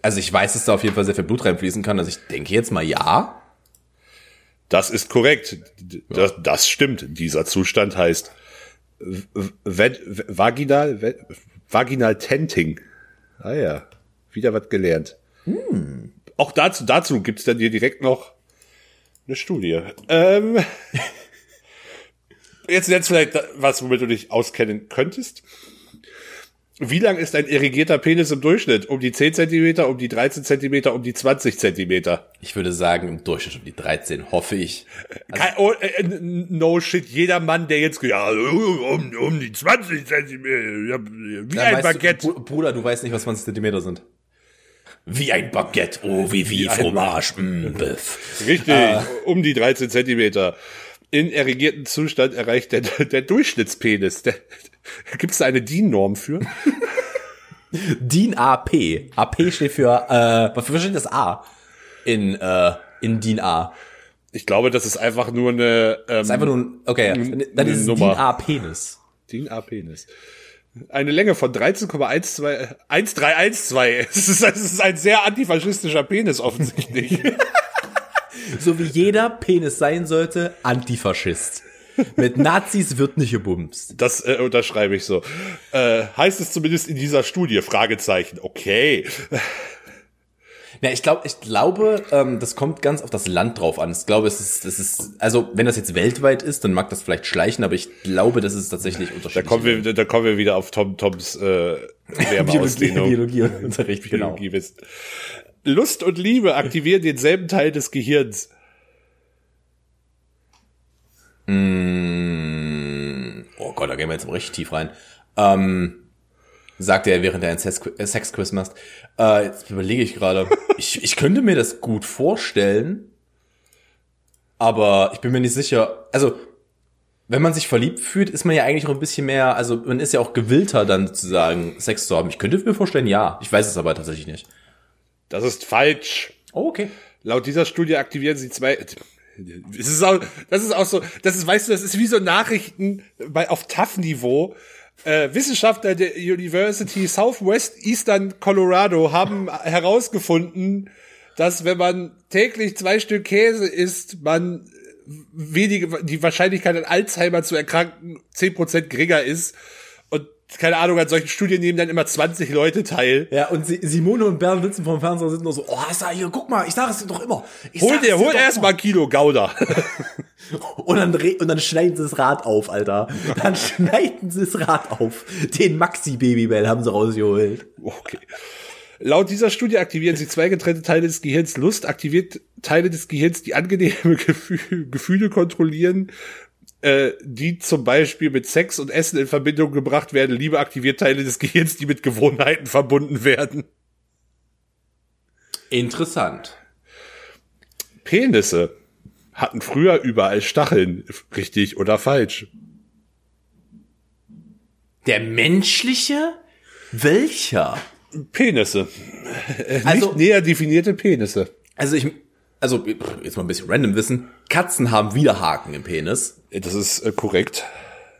Also ich weiß, dass da auf jeden Fall sehr viel Blut reinfließen kann. Also ich denke jetzt mal ja. Das ist korrekt. Das, das stimmt. Dieser Zustand heißt v- v- vaginal, v- vaginal tenting. Ah ja, wieder was gelernt. Auch dazu, dazu gibt's dann hier direkt noch eine Studie. Ähm, jetzt jetzt vielleicht was, womit du dich auskennen könntest. Wie lang ist ein irrigierter Penis im Durchschnitt? Um die 10 Zentimeter, um die 13 Zentimeter, um die 20 Zentimeter? Ich würde sagen, im Durchschnitt um die 13, hoffe ich. Kein, oh, äh, äh, no shit, jeder Mann, der jetzt, ja, um, um die 20 Zentimeter, wie Ja, ein Baguette. Du, Br- Bruder, du weißt nicht, was 20 Zentimeter sind. Wie ein Baguette, oh, wie, wie, ein Fromage, mm, Biff. Richtig, um die 13 Zentimeter. In erregierten Zustand erreicht der, der Durchschnittspenis. Der, Gibt es da eine DIN-Norm für? DIN AP. AP steht für, äh, wofür steht das A? In, äh, in DIN A. Ich glaube, das ist einfach nur eine ähm, Das ist einfach nur ein, okay, dann ist es. DIN A Penis. DIN A-Penis. Eine Länge von 13,12 1312. Es ist, es ist ein sehr antifaschistischer Penis offensichtlich. So wie jeder Penis sein sollte, Antifaschist. Mit Nazis wird nicht gebumst. Das äh, unterschreibe ich so. Äh, heißt es zumindest in dieser Studie? Fragezeichen. Okay. Ja, ich glaube, ich glaube, ähm, das kommt ganz auf das Land drauf an. Ich glaube, es ist, es ist, also wenn das jetzt weltweit ist, dann mag das vielleicht schleichen, aber ich glaube, das ist tatsächlich Da unterschiedlich. kommen wir, da kommen wir wieder auf Tom Toms äh, Werbeausdehnung. Biologieunterricht, genau. Lust und Liebe aktivieren denselben Teil des Gehirns. Oh Gott, da gehen wir jetzt richtig tief rein. Ähm, sagte er, während er einen Sex- äh, Sexquiz macht. Äh, jetzt überlege ich gerade. Ich, ich könnte mir das gut vorstellen, aber ich bin mir nicht sicher. Also, wenn man sich verliebt fühlt, ist man ja eigentlich auch ein bisschen mehr, also man ist ja auch gewillter, dann sozusagen Sex zu haben. Ich könnte mir vorstellen, ja. Ich weiß es aber tatsächlich nicht. Das ist falsch. Oh, okay. Laut dieser Studie aktivieren sie zwei. Es ist auch, das ist auch so, das ist, weißt du, das ist wie so Nachrichten bei auf TAF-Niveau. Äh, Wissenschaftler der University Southwest Eastern Colorado haben herausgefunden, dass wenn man täglich zwei Stück Käse isst, man wenige, die Wahrscheinlichkeit an Alzheimer zu erkranken 10% geringer ist. Keine Ahnung, an solchen Studien nehmen dann immer 20 Leute teil. Ja, und Si- Simone und Bernd sitzen vom Fernseher und sind nur so, oh, ist da hier, guck mal, ich sag es dir doch immer. Ich Hol dir, hol erst immer. mal ein Kilo Gouda. Und dann, und dann schneiden sie das Rad auf, Alter. Dann schneiden sie das Rad auf. Den Maxi-Babybell haben sie rausgeholt. Okay. Laut dieser Studie aktivieren sie zwei getrennte Teile des Gehirns. Lust aktiviert Teile des Gehirns, die angenehme Gefühle kontrollieren, äh, die zum Beispiel mit Sex und Essen in Verbindung gebracht werden. Liebe aktiviert Teile des Gehirns, die mit Gewohnheiten verbunden werden. Interessant. Penisse hatten früher überall Stacheln. Richtig oder falsch? Der menschliche? Welcher? Penisse. Äh, Also- Nicht näher definierte Penisse. Also ich, also jetzt mal ein bisschen random wissen. Katzen haben wieder Haken im Penis. Das ist äh, korrekt.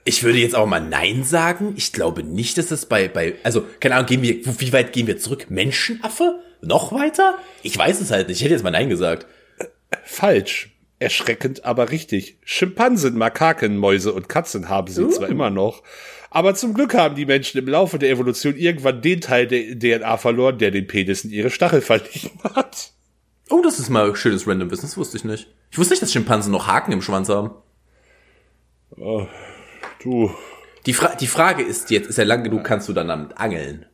Ich würde jetzt auch mal Nein sagen. Ich glaube nicht, dass das bei, bei, also, keine Ahnung, gehen wir, wie weit gehen wir zurück? Menschenaffe? Noch weiter? Ich weiß es halt nicht. Ich hätte jetzt mal Nein gesagt. Falsch. Erschreckend, aber richtig. Schimpansen, Makaken, Mäuse und Katzen haben sie zwar immer noch, aber zum Glück haben die Menschen im Laufe der Evolution irgendwann den Teil der DNA verloren, der den Penis in ihre Stachel verliehen hat. Oh, das ist mal schönes random Wissen. Das wusste ich nicht. Ich wusste nicht, dass Schimpansen noch Haken im Schwanz haben. Du, Die, Fra die Frage ist jetzt, ist er lang genug, kannst du dann damit angeln?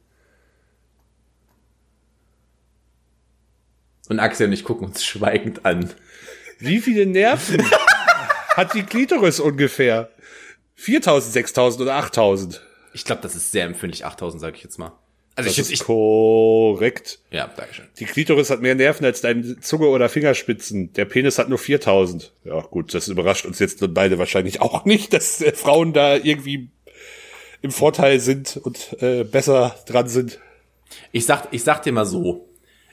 Und Axel und ich gucken uns schweigend an. wie viele Nerven hat die Klitoris ungefähr? 4000, 6000 oder 8000? Ich glaube, das ist sehr empfindlich. 8000, sage ich jetzt mal. Also Das ich, ist ich, korrekt. ja, dankeschön. Die Klitoris hat mehr Nerven als deine Zunge oder Fingerspitzen. Der Penis hat nur 4000. Ja, gut, das überrascht uns jetzt beide wahrscheinlich auch nicht, dass äh, Frauen da irgendwie im Vorteil sind und äh, besser dran sind. Ich sag, ich sag dir mal so.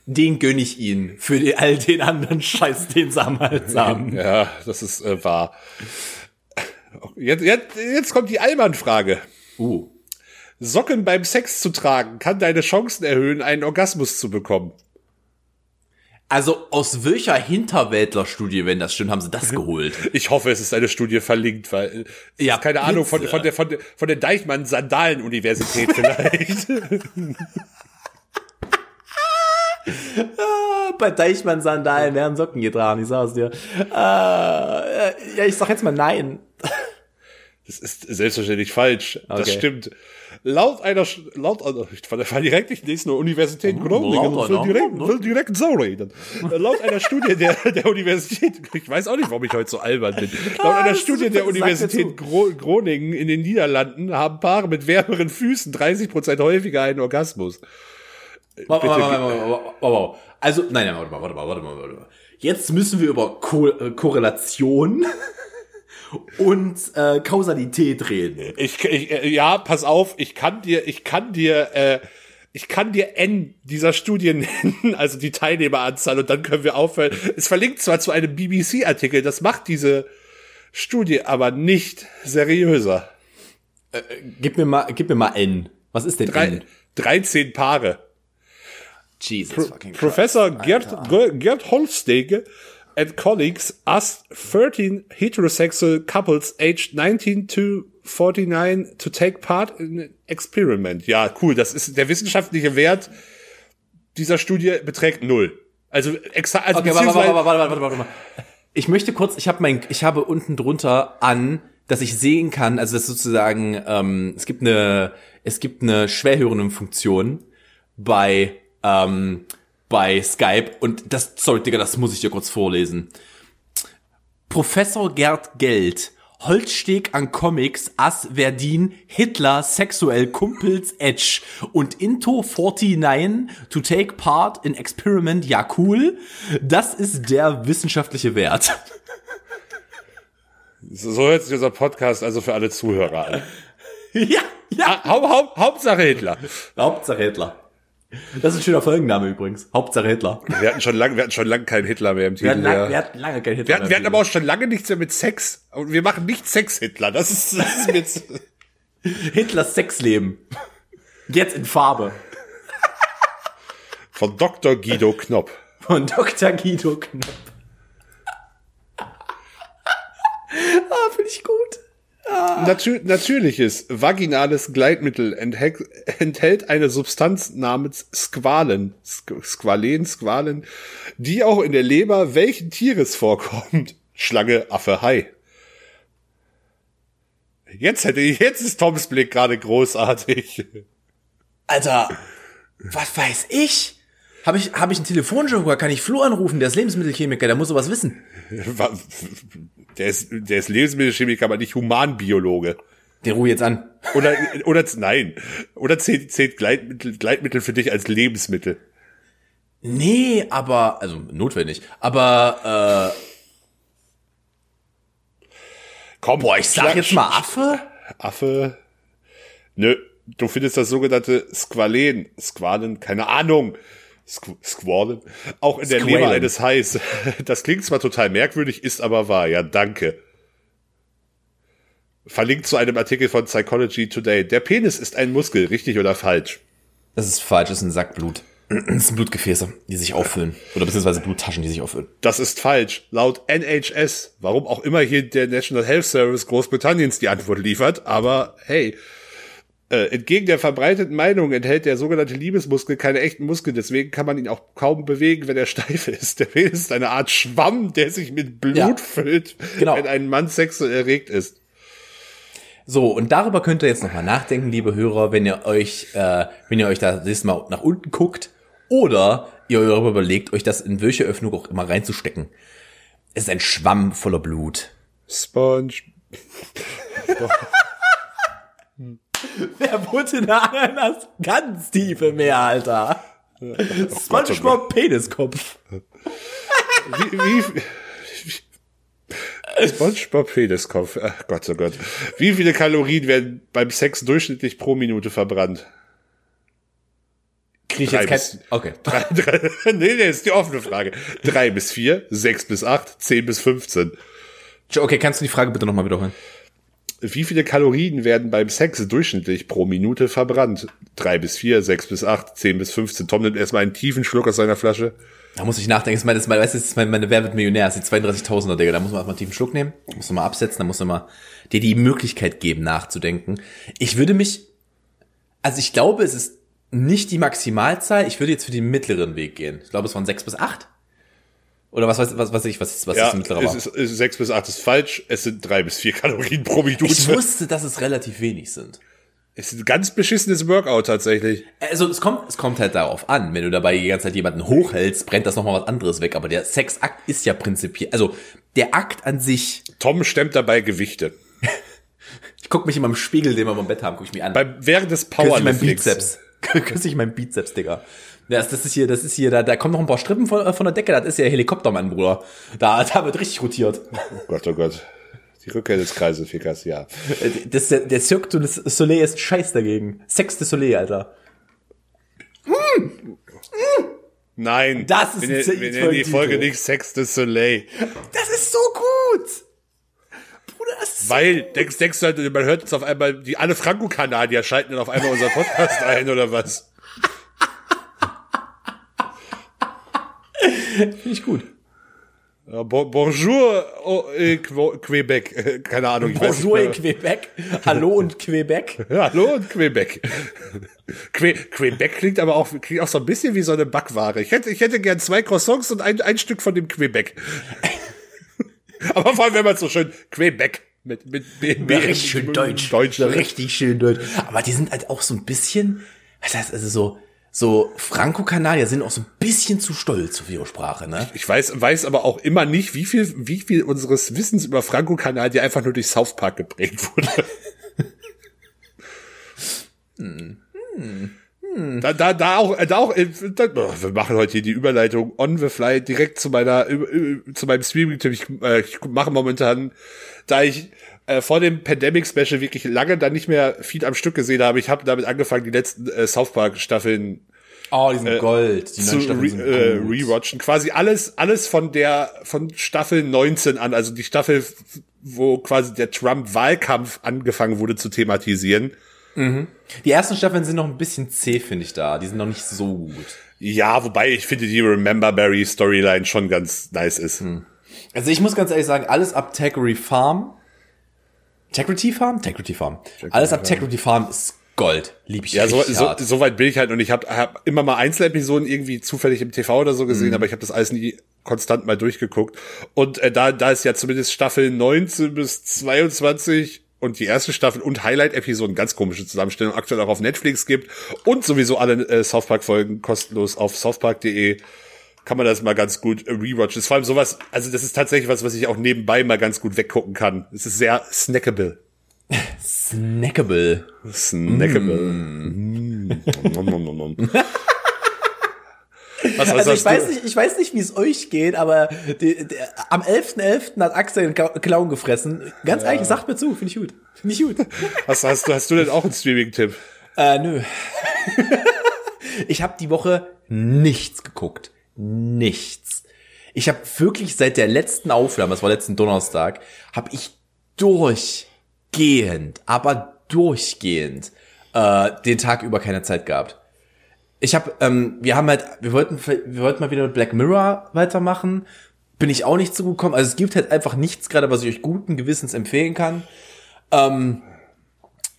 Den gönn ich ihnen für die, all den anderen Scheiß, den sie am Hals haben. Ja, das ist äh, wahr. Jetzt, jetzt, jetzt kommt die Allmann-Frage. Uh. Socken beim Sex zu tragen kann deine Chancen erhöhen, einen Orgasmus zu bekommen. Also aus welcher Hinterwäldlerstudie, wenn das stimmt, haben sie das geholt? Ich hoffe, es ist eine Studie verlinkt, weil äh, Ja, keine Ahnung von, von der von der von der Deichmann Sandalen Universität vielleicht. Bei Deichmann-Sandalen werden Socken getragen, ich sag's dir. Äh, ja, ich sag jetzt mal nein. Das ist selbstverständlich falsch. Das Okay. stimmt. Laut einer, laut ich war direkt, ich lese nur Universität Groningen laut und will direkt, will direkt so reden. Laut einer Studie der, der Universität, ich weiß auch nicht, warum ich heute so albern bin. Laut Ah, einer ist Studie der Universität. Gro Groningen in den Niederlanden haben Paare mit wärmeren Füßen 30 Prozent häufiger einen Orgasmus. Warte, warte. Also, nein, nein, warte mal, warte mal, warte mal, warte mal. Jetzt müssen wir über äh, Korrelation und äh, Kausalität reden. Ich, ich äh, ja, pass auf, ich kann dir, ich kann dir, äh, ich kann dir N dieser Studien nennen, also die Teilnehmeranzahl, und dann können wir aufhören. Es verlinkt zwar zu einem BBC-Artikel, das macht diese Studie aber nicht seriöser. Gib mir mal, gib mir mal N. Was ist denn Drei, N? 13 Paare. Jesus fucking Christ. Professor Gerd, Ge- Gerd Holstege and colleagues asked 13 heterosexual couples aged 19 to 49 to take part in an experiment. Ja, cool. Das ist der wissenschaftliche Wert dieser Studie beträgt null. Also, exa also Okay, warte, warte, warte, warte, warte, warte, warte. Ich möchte kurz, ich habe mein, ich habe unten drunter an, dass ich sehen kann, also das sozusagen, ähm, es gibt eine, es gibt eine Schwerhörendenfunktion bei, ähm, bei Skype und das, sorry, Digga, das muss ich dir kurz vorlesen. Professor Gerd Geld, Holzsteg an Comics, Ass Verdin, Hitler, sexuell Kumpels Edge und Into 49 to take part in Experiment, ja cool. Das ist der wissenschaftliche Wert. So hört sich unser Podcast also für alle Zuhörer an. ja, ja. Ah, Hau, Hau, Hauptsache Hitler. Hauptsache Hitler. Das ist ein schöner Folgenname übrigens. Hauptsache Hitler. Wir hatten schon lange, wir hatten schon lange keinen Hitler mehr im Titel. Wir hatten, lang, ja. wir hatten lange keinen Hitler. Wir hatten, wir hatten aber auch schon lange nichts mehr mit Sex. Und wir machen nicht Sex-Hitler. Das ist, das ist jetzt, Hitlers Sexleben. Jetzt in Farbe. von Dr. Guido Knopp. Von Dr. Guido Knopp. ah, finde ich gut. Natür natürliches vaginales Gleitmittel enthält, eine Substanz namens Squalen, Squalen, Squalen, die auch in der Leber welchen Tieres vorkommt. Schlange, Affe, Hai. Jetzt hätte ich, jetzt ist Toms Blick gerade großartig. Alter, was weiß ich? Habe ich, hab ich einen Telefonjoker? Kann ich Flo anrufen? Der ist Lebensmittelchemiker, der muss sowas wissen. Der ist, der ist Lebensmittelchemiker, aber nicht Humanbiologe. Den ruhe jetzt an. Oder, oder, nein. Oder zählt, zählt Gleitmittel, Gleitmittel für dich als Lebensmittel? Nee, aber, also notwendig. Aber, äh, Komm, boah, ich sag jetzt mal Affe. Affe. Nö, du findest das sogenannte Squalen, Squalen, keine Ahnung. Squ Squalen. Auch in der Squalen. Leber eines Hais. Das klingt zwar total merkwürdig, ist aber wahr. Ja, danke. Verlinkt zu einem Artikel von Psychology Today. Der Penis ist ein Muskel, richtig oder falsch? Das ist falsch, das ist ein Sack Blut. Das sind Blutgefäße, die sich auffüllen. Oder beziehungsweise Bluttaschen, die sich auffüllen. Das ist falsch. Laut NHS, warum auch immer hier der National Health Service Großbritanniens die Antwort liefert, aber hey, äh, entgegen der verbreiteten Meinung enthält der sogenannte Liebesmuskel keine echten Muskeln, deswegen kann man ihn auch kaum bewegen, wenn er steif ist. Der Penis ist eine Art Schwamm, der sich mit Blut Ja. füllt, Genau. wenn ein Mann sexuell erregt ist. So, und darüber könnt ihr jetzt nochmal nachdenken, liebe Hörer, wenn ihr euch, äh, wenn ihr euch da nächstes Mal nach unten guckt oder ihr darüber überlegt, euch das in welche Öffnung auch immer reinzustecken. Es ist ein Schwamm voller Blut. Sponge. Wer in der Ananas? Ganz tiefe Meer, Alter. SpongeBob Peniskopf. Wie, wie, wie SpongeBob Peniskopf. Ach Gott, oh Gott. Wie viele Kalorien werden beim Sex durchschnittlich pro Minute verbrannt? Krieg ich Drei jetzt bis- kein... Okay. Drei, drei, nee, nee, ist die offene Frage. Drei bis vier, sechs bis acht, zehn bis 15. Okay, kannst du die Frage bitte nochmal wiederholen? Wie viele Kalorien werden beim Sex durchschnittlich pro Minute verbrannt? Drei bis vier, sechs bis acht, zehn bis 15. Tom nimmt erstmal einen tiefen Schluck aus seiner Flasche. Da muss ich nachdenken. Das ist meine, das ist meine, meine, meine Wer wird Millionär? Das ist die 32.000er, Digga. Da muss man erstmal einen tiefen Schluck nehmen. Muss man mal absetzen. Da muss man mal dir die Möglichkeit geben, nachzudenken. Ich würde mich, also ich glaube, es ist nicht die Maximalzahl. Ich würde jetzt für den mittleren Weg gehen. Ich glaube, es waren sechs bis acht. Oder was weiß, was, was ich, was, was Ja, das mittlere war. es ist, ist sechs bis acht ist falsch. Es sind drei bis vier Kalorien pro Minute. Ich wusste, dass es relativ wenig sind. es ist ein ganz beschissenes Workout tatsächlich. Also es kommt, es kommt halt darauf an, wenn du dabei die ganze Zeit jemanden hochhältst, brennt das nochmal was anderes weg. Aber der Sexakt ist ja prinzipiell, also der Akt an sich, Tom stemmt dabei Gewichte. ich guck mich immer im Spiegel, den wir im Bett haben, guck ich mir an. Beim, während des Küsse ich mein Powerliftings. Bizeps. Küsse ich mein Bizeps, Digga. Das, das ist hier, das ist hier, da, da kommen noch ein paar Strippen von, äh, von der Decke, das ist ja Helikoptermann, Bruder. Da, da wird richtig rotiert. Oh Gott, oh Gott. Die Rückkehr des Kreiselfickers, ja. Äh, Das, der, der Cirque du Soleil ist scheiß dagegen. Sex de Soleil, Alter. Nein. Das ist wir, ein wir Folgentitel. nennen die Folge nicht Sex des Soleil. Das ist so gut! Bruder, das ist Weil, denkst, denkst du halt, man hört jetzt auf einmal, die alle Franco-Kanadier schalten dann auf einmal unseren Podcast ein, oder was? Finde ich gut. Bo bonjour, oh, Qu- Quebec. Keine Ahnung. Ich weiß Bonjour in nicht. Quebec. Hallo und Quebec. Hallo und Quebec. Que Quebec klingt aber auch, klingt auch so ein bisschen wie so eine Backware. Ich hätte, ich hätte gern zwei Croissants und ein, ein Stück von dem Quebec. aber vor allem, wenn man so schön Quebec mit, mit, mit, mit Richtig schön deutsch. Deutsch. Richtig schön deutsch. Aber die sind halt auch so ein bisschen, was heißt also so, so Franco-Kanadier sind auch so ein bisschen zu stolz auf ihre Sprache, ne? Ich weiß, weiß aber auch immer nicht, wie viel, wie viel unseres Wissens über Franco-Kanadier einfach nur durch South Park geprägt wurde. Da, da, da auch, da auch, äh, da, oh, wir machen heute hier die Überleitung on the fly direkt zu meiner, zu meinem Streaming-Tipp. Ich, äh, ich mache momentan, da ich äh, vor dem Pandemic-Special wirklich lange dann nicht mehr viel am Stück gesehen habe, ich habe damit angefangen, die letzten äh, South Park-Staffeln Oh, die sind Gold. Die zu re sind äh, rewatchen. Quasi alles, alles von der, von Staffel 19 an, also die Staffel, wo quasi der Trump-Wahlkampf angefangen wurde zu thematisieren. Die ersten Staffeln sind noch ein bisschen zäh, finde ich da. Die sind noch nicht so gut. Ja, wobei ich finde die Remember Barry Storyline schon ganz nice ist. Also ich muss ganz ehrlich sagen, alles ab Tegrity Farm. Tegrity Farm? Tegrity Farm. alles ab Tegrity Farm ist Gold. Lieb ich Ja, so, so, so weit bin ich halt und ich habe hab immer mal Einzelepisoden irgendwie zufällig im TV oder so gesehen, aber ich habe das alles nie konstant mal durchgeguckt. Und äh, da, da ist ja zumindest Staffel 19 bis 22 und die erste Staffel und Highlight-Episoden ganz komische Zusammenstellung aktuell auch auf Netflix gibt und sowieso alle äh, South Park-Folgen kostenlos auf southpark.de kann man das mal ganz gut äh, rewatchen. Das ist vor allem sowas, also das ist tatsächlich was, was ich auch nebenbei mal ganz gut weggucken kann. Es ist sehr snackable. Snackable. Snackable. Mm. Nom. Was, was Also ich weiß nicht, ich weiß nicht, wie es euch geht, aber die, die, am 11.11. hat Axel den Clown gefressen. Ganz ehrlich, sagt mir zu, finde ich gut. Finde ich gut. Was hast du, hast du denn auch einen Streaming-Tipp? äh, nö. ich habe die Woche nichts geguckt. Nichts. Ich habe wirklich seit der letzten Aufnahme, das war letzten Donnerstag, habe ich durchgehend, aber durchgehend äh, den Tag über keine Zeit gehabt. Ich habe, ähm, wir haben halt, wir wollten, wir wollten mal wieder mit Black Mirror weitermachen. Bin ich auch nicht zugekommen. Also es gibt halt einfach nichts gerade, was ich euch guten Gewissens empfehlen kann. Ähm,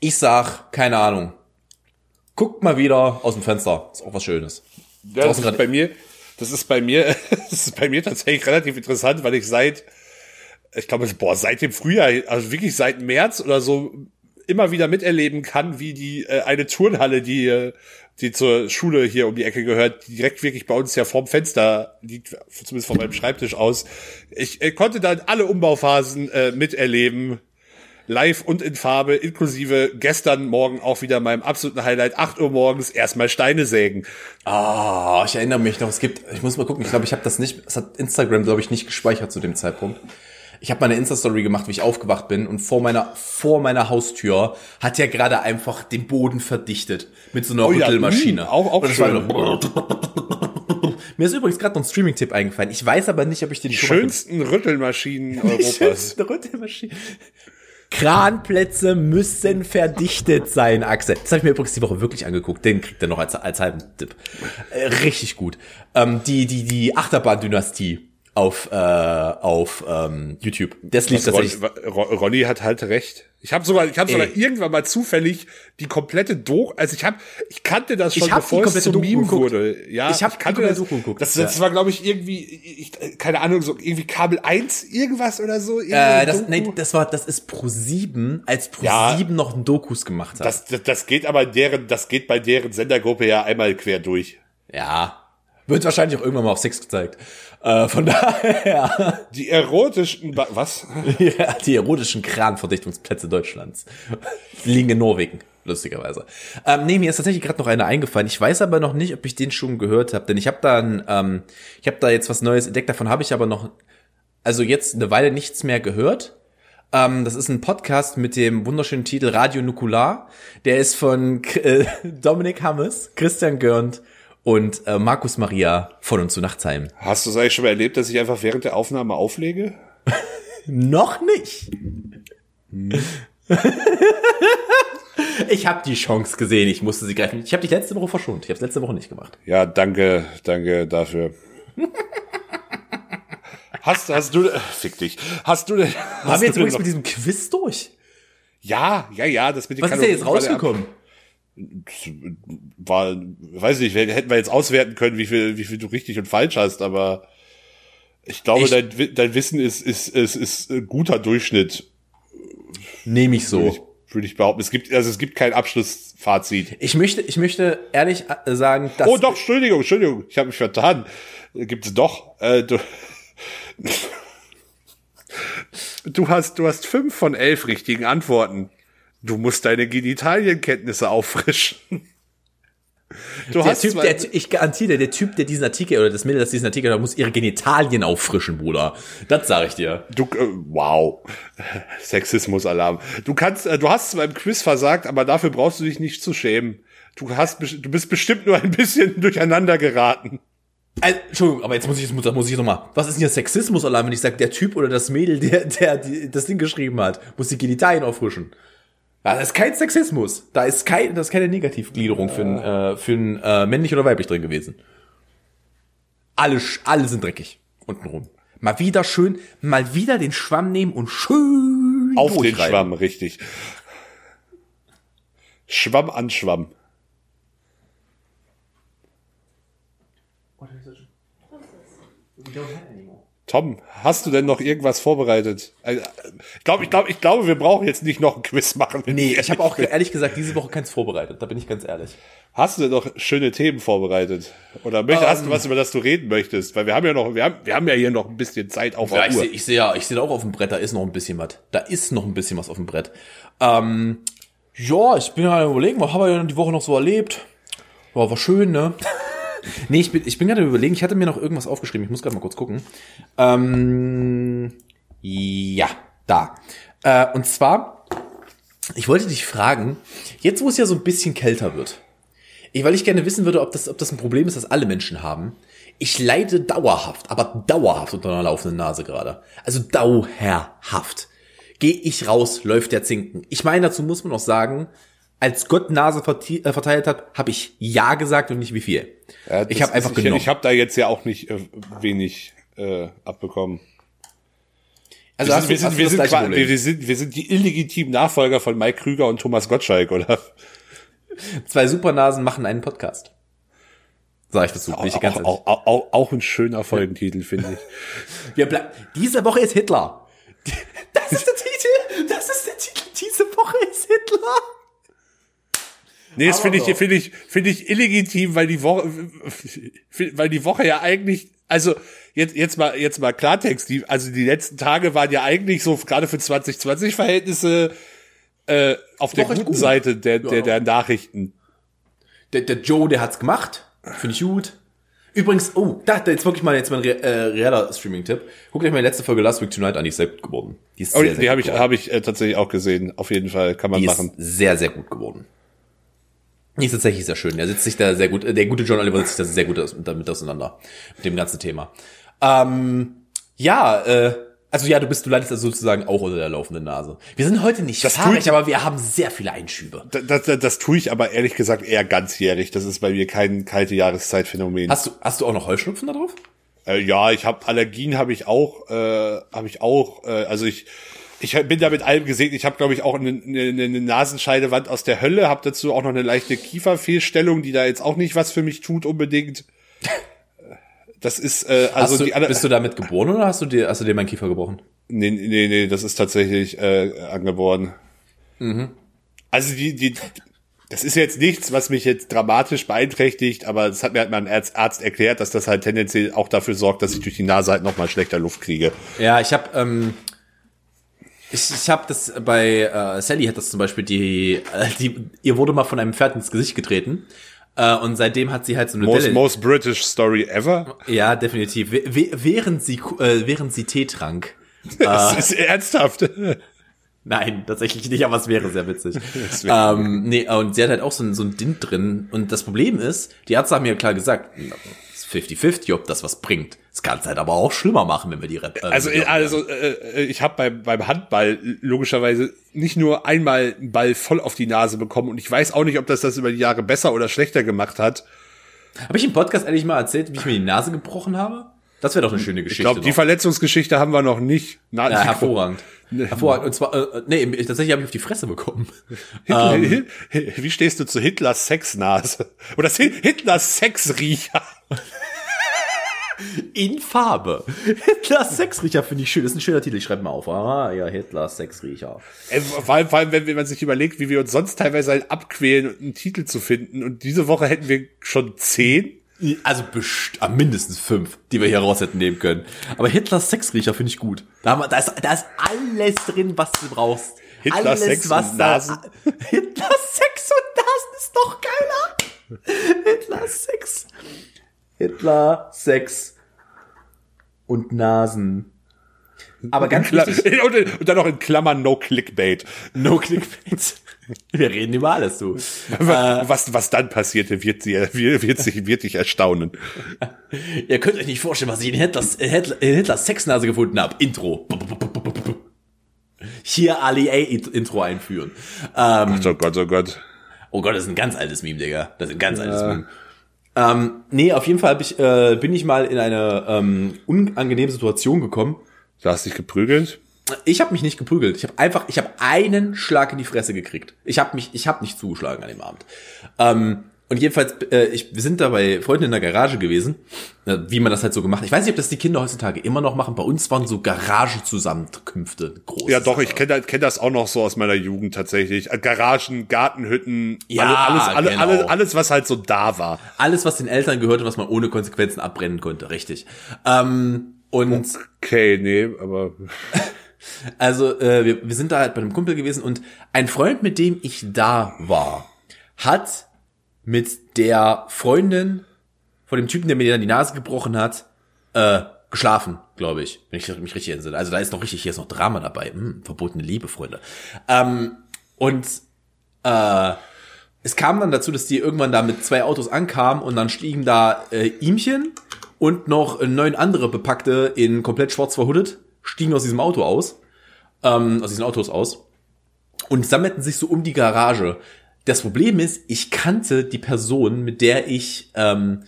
ich sag, keine Ahnung. Guckt mal wieder aus dem Fenster. Ist auch was Schönes. Ja, das ist bei mir, das ist bei mir, das ist bei mir tatsächlich relativ interessant, weil ich seit, ich glaube, boah, seit dem Frühjahr, also wirklich seit März oder so, immer wieder miterleben kann, wie die äh, eine Turnhalle, die äh, die zur Schule hier um die Ecke gehört, die direkt wirklich bei uns ja vorm Fenster liegt, zumindest von meinem Schreibtisch aus. Ich äh, konnte dann alle Umbauphasen äh, miterleben, live und in Farbe, inklusive gestern Morgen auch wieder meinem absoluten Highlight, 8 Uhr morgens erstmal Steine sägen. Ah, ich erinnere mich noch. Es gibt, ich muss mal gucken. Ich glaube, ich habe das nicht, es hat Instagram, glaube ich, nicht gespeichert zu dem Zeitpunkt. Ich habe meine Insta-Story gemacht, wie ich aufgewacht bin und vor meiner vor meiner Haustür hat ja gerade einfach den Boden verdichtet mit so einer Oh ja, Rüttelmaschine. mh, auch- auch Und das schön. Mir ist übrigens gerade noch ein Streaming-Tipp eingefallen. Ich weiß aber nicht, ob ich den Die schönsten Rüttelmaschinen Die Europas. schönste Rüttelmaschine. Kranplätze müssen verdichtet sein, Axel. Das habe ich mir übrigens die Woche wirklich angeguckt. Den kriegt er noch als, als halben Tipp. Äh, richtig gut. Ähm, die, die, die Achterbahn-Dynastie auf, äh, auf ähm, YouTube. Das lief tatsächlich. Ron, Ron- Ronny hat halt recht. Ich habe sogar, ich habe sogar irgendwann mal zufällig die komplette Doku, also ich habe, ich kannte das schon, Ich hab die bevor es komplette zum Meme geguckt. wurde. Ja, Ich hab die kannte das. Doku geguckt, Das, das ja. war, glaube ich, irgendwie, ich, keine Ahnung, so irgendwie Kabel 1 irgendwas oder so. Äh, das, Doku. nee, das war, das ist Pro 7, als Pro Ja. 7 noch einen Dokus gemacht hat. das, das, das geht aber deren, das geht bei deren Sendergruppe ja einmal quer durch. ja. Wird wahrscheinlich auch irgendwann mal auf Six gezeigt. Äh, von daher. Die erotischen, Ba- was? Ja, die erotischen Kranverdichtungsplätze Deutschlands. Die liegen in Norwegen, lustigerweise. Ähm, nee, mir ist tatsächlich gerade noch einer eingefallen. Ich weiß aber noch nicht, ob ich den schon gehört habe, denn ich habe da ein, ähm, ich habe da jetzt was Neues entdeckt. Davon habe ich aber noch, also jetzt eine Weile nichts mehr gehört. Ähm, das ist ein Podcast mit dem wunderschönen Titel Radio Nukular. Der ist von äh, Dominik Hammes, Christian Görnd und äh, Markus Maria von und zu Nachtsheim. Hast du es eigentlich schon mal erlebt, dass ich einfach während der Aufnahme auflege? Noch nicht. ich habe die Chance gesehen, ich musste sie greifen. Ich habe dich letzte Woche verschont. Ich habe es letzte Woche nicht gemacht. Ja, danke, danke dafür. Hast, hast du, äh, fick dich. Hast du denn, Haben wir jetzt übrigens mit diesem Quiz durch? Ja, ja, ja, das mit den Was ist denn jetzt rausgekommen? Der- war, weiß nicht, hätten wir jetzt auswerten können, wie viel, wie viel du richtig und falsch hast, aber ich glaube, Ich- dein, dein Wissen ist, ist, ist, ist ein guter Durchschnitt, Nehme ich würde ich, so. würde ich behaupten. Es gibt, also es gibt kein Abschlussfazit. Ich möchte, ich möchte ehrlich äh, sagen, dass Oh doch, Entschuldigung, Entschuldigung, ich habe mich vertan. Gibt es doch. Äh, du, du hast, du hast fünf von elf richtigen Antworten. Du musst deine Genitalienkenntnisse auffrischen. Du der hast Typ, der, ich garantiere dir, der Typ, der diesen Artikel oder das Mädel, das diesen Artikel hat, muss ihre Genitalien auffrischen, Bruder. Das sage ich dir. du, äh, wow, Sexismus-Alarm. Du kannst, äh, du hast zwar im Quiz versagt, aber dafür brauchst du dich nicht zu schämen. Du hast, du bist bestimmt nur ein bisschen durcheinander geraten. Also, Entschuldigung, aber jetzt muss ich, jetzt muss, ich noch mal. Was ist denn hier Sexismus-Alarm, wenn ich sage, der Typ oder das Mädel, der, der die, das Ding geschrieben hat, muss die Genitalien auffrischen? Das ist kein Sexismus. Da ist kein, das ist keine Negativgliederung für ein, äh, für ein äh, männlich oder weiblich drin gewesen. Alle, alle sind dreckig. Untenrum. Mal wieder schön, mal wieder den Schwamm nehmen und schön Auf den. Schwamm, richtig. Schwamm an Schwamm. Tom, hast du denn noch irgendwas vorbereitet? Also, Ich glaube, ich glaube, ich glaube, wir brauchen jetzt nicht noch ein Quiz machen. Nee, ich habe auch ehrlich gesagt diese Woche keins vorbereitet. Da bin ich ganz ehrlich. Hast du denn noch schöne Themen vorbereitet? Oder möcht, hast Ähm. du was, über das du reden möchtest? Weil wir haben ja noch, wir haben, wir haben ja hier noch ein bisschen Zeit auf Ja, der ich Uhr. sehe ich seh ja, ich sehe auch auf dem Brett, da ist noch ein bisschen was. Da ist noch ein bisschen was auf dem Brett. Ähm, ja, ich bin gerade überlegen, was haben wir denn die Woche noch so erlebt? War, war schön, ne? Nee, ich bin, ich bin gerade überlegen, ich hatte mir noch irgendwas aufgeschrieben, ich muss gerade mal kurz gucken. Ähm, ja, da. Äh, und zwar, ich wollte dich fragen, jetzt wo es ja so ein bisschen kälter wird, ich, weil ich gerne wissen würde, ob das, ob das ein Problem ist, das alle Menschen haben. Ich leide dauerhaft, aber dauerhaft unter einer laufenden Nase gerade. Also dauerhaft. Gehe ich raus, läuft der Zinken. Ich meine, dazu muss man auch sagen, als Gott Nase äh, verteilt hat, habe ich Ja gesagt und nicht wie viel. Ja, ich habe einfach ist- ich, genommen. Ich habe da jetzt ja auch nicht äh, wenig äh, abbekommen. also wir sind, wir, sind, wir, sind, wir, sind, wir sind die illegitimen Nachfolger von Mike Krüger und Thomas Gottschalk, oder? Zwei Supernasen machen einen Podcast. Sag ich dazu, ich ganz auch, auch, auch, auch ein schöner Folgentitel, finde ich. Wir Diese Woche ist Hitler. Das ist der Titel. Das ist der Titel. Diese Woche ist Hitler. Nee, das finde ich, finde ich, finde ich illegitim, weil die Woche, weil die Woche ja eigentlich, also jetzt, jetzt mal, jetzt mal Klartext, die, also die letzten Tage waren ja eigentlich so, gerade für 2020 Verhältnisse, äh, auf der guten gut. Seite der, der, der Nachrichten. Der, der Joe, der hat's gemacht. Finde ich gut. Übrigens, oh, da, da jetzt wirklich mal jetzt mal ein re äh, realer Streaming-Tipp. Guckt euch mal die letzte Folge Last Week Tonight an, die ist sehr gut geworden. Die ist Oh, sehr, die sehr habe ich, habe ich äh, tatsächlich auch gesehen. Auf jeden Fall kann man Die machen. ist sehr, sehr gut geworden. Die ist tatsächlich sehr schön. Er sitzt sich da sehr gut, äh, der gute John Oliver setzt sich da sehr gut damit auseinander. Mit dem ganzen Thema. Ähm, ja, äh, also ja, du bist, du leidest also sozusagen auch unter der laufenden Nase. Wir sind heute nicht Das fahrig, ich- aber wir haben sehr viele Einschübe. Das, das, das tue ich aber ehrlich gesagt eher ganzjährig. Das ist bei mir kein kalte Jahreszeitphänomen. Hast du, hast du auch noch Heuschnupfen da drauf? Äh, ja, ich habe Allergien habe ich auch, äh, habe ich auch. Äh, also ich ich bin da mit allem gesegnet. Ich habe glaube ich auch eine, eine, eine Nasenscheidewand aus der Hölle. Habe dazu auch noch eine leichte Kieferfehlstellung, die da jetzt auch nicht was für mich tut unbedingt. Das ist äh, also du, die bist du damit geboren oder hast du dir, hast du dir meinen Kiefer gebrochen? nee, nee, nee, das ist tatsächlich äh, angeboren. Also die die das ist jetzt nichts, was mich jetzt dramatisch beeinträchtigt, aber das hat mir halt mein Arzt, Arzt erklärt, dass das halt tendenziell auch dafür sorgt, dass ich durch die Nase halt noch mal schlechter Luft kriege. Ja, ich habe ähm, ich, ich habe das bei äh, Sally hat das zum Beispiel die, äh, die ihr wurde mal von einem Pferd ins Gesicht getreten äh, und seitdem hat sie halt so eine Most, Delle. most British story ever. ja, definitiv. W während sie äh, während sie Tee trank. Das ist ernsthaft. Nein, tatsächlich nicht, aber es wäre sehr witzig. Wäre- ähm, nee, und sie hat halt auch so ein, so ein Ding drin. Und das Problem ist, die Ärzte haben mir klar gesagt, es ist 50-50, ob das was bringt. Es kann es halt aber auch schlimmer machen, wenn wir die Rep äh, Also, also äh, ich habe beim, beim Handball logischerweise nicht nur einmal einen Ball voll auf die Nase bekommen und ich weiß auch nicht, ob das das über die Jahre besser oder schlechter gemacht hat. Habe ich im Podcast ehrlich mal erzählt, wie ich mir die Nase gebrochen habe? Das wäre doch eine schöne Ich Geschichte. glaube, die. Verletzungsgeschichte haben wir noch nicht. Na, ja, hervorragend. Hervorragend. Und zwar, äh, nee, tatsächlich habe ich auf die Fresse bekommen. Hitler, Ähm. Wie stehst du zu Hitlers Sexnase? Oder Hi- Hitlers Sexriecher? In Farbe. Hitler Sexriecher finde ich schön. Das ist ein schöner Titel. Ich schreibe mal auf. Ah, ja, Hitler Sexriecher. Äh, Vor allem, vor allem, wenn man sich überlegt, wie wir uns sonst teilweise halt abquälen, einen Titel zu finden. Und diese Woche hätten wir schon zehn. Also best ah, mindestens fünf, die wir hier raus hätten nehmen können. Aber Hitlers Sexriecher finde ich gut. Da, haben wir, da, ist, da ist alles drin, was du brauchst. Hitler alles, Sex was und da- Nasen. Hitler Sex und Nasen ist doch geiler. Hitler Sex. Hitler Sex und Nasen. Aber ganz wichtig, und, dann noch in Klammern No Clickbait. no Clickbait. Wir reden über alles, du. Was, was dann passierte, wird, sie, wird, wird, sich, wird dich erstaunen. Ihr könnt euch nicht vorstellen, was ich in Hitlers, in Hitler, in Hitlers Sexnase gefunden habe. Intro. Hier Ali A Intro einführen. Ähm, Oh Gott, oh Gott. oh Gott, das ist ein ganz altes Meme, Digga. Das ist ein ganz altes Meme. Ähm, nee, auf jeden Fall ich, äh, bin ich mal in eine ähm, unangenehme Situation gekommen. Du hast dich geprügelt? Ich habe mich nicht geprügelt. Ich habe einfach, ich habe einen Schlag in die Fresse gekriegt. Ich habe mich, ich habe nicht zugeschlagen an dem Abend. Ähm, und jedenfalls, äh, ich, wir sind da bei Freunden in der Garage gewesen, äh, wie man das halt so gemacht. hat. Ich weiß nicht, ob das die Kinder heutzutage immer noch machen. Bei uns waren so Garagenzusammenkünfte groß. Ja, doch, ich kenne kenn das auch noch so aus meiner Jugend tatsächlich. Äh, Garagen, Gartenhütten, Ja, alles, alles, genau. alles, alles, was halt so da war. alles, was den Eltern gehörte, was man ohne Konsequenzen abbrennen konnte, richtig. Ähm, und Okay, nee, aber Also, äh, wir, wir sind da halt bei einem Kumpel gewesen und ein Freund, mit dem ich da war, hat mit der Freundin von dem Typen, der mir dann die Nase gebrochen hat, äh, geschlafen, glaube ich, wenn ich mich richtig entsinne. Also da ist noch richtig, hier ist noch Drama dabei. Hm, verbotene Liebe, Freunde. Ähm, und äh, es kam dann dazu, dass die irgendwann da mit zwei Autos ankamen und dann stiegen da äh, Ihmchen und noch äh, neun andere Bepackte in komplett schwarz verhuddet, stiegen aus diesem Auto aus, ähm, aus diesen Autos aus und sammelten sich so um die Garage. Das Problem ist, ich kannte die Person, mit der ich, ähm,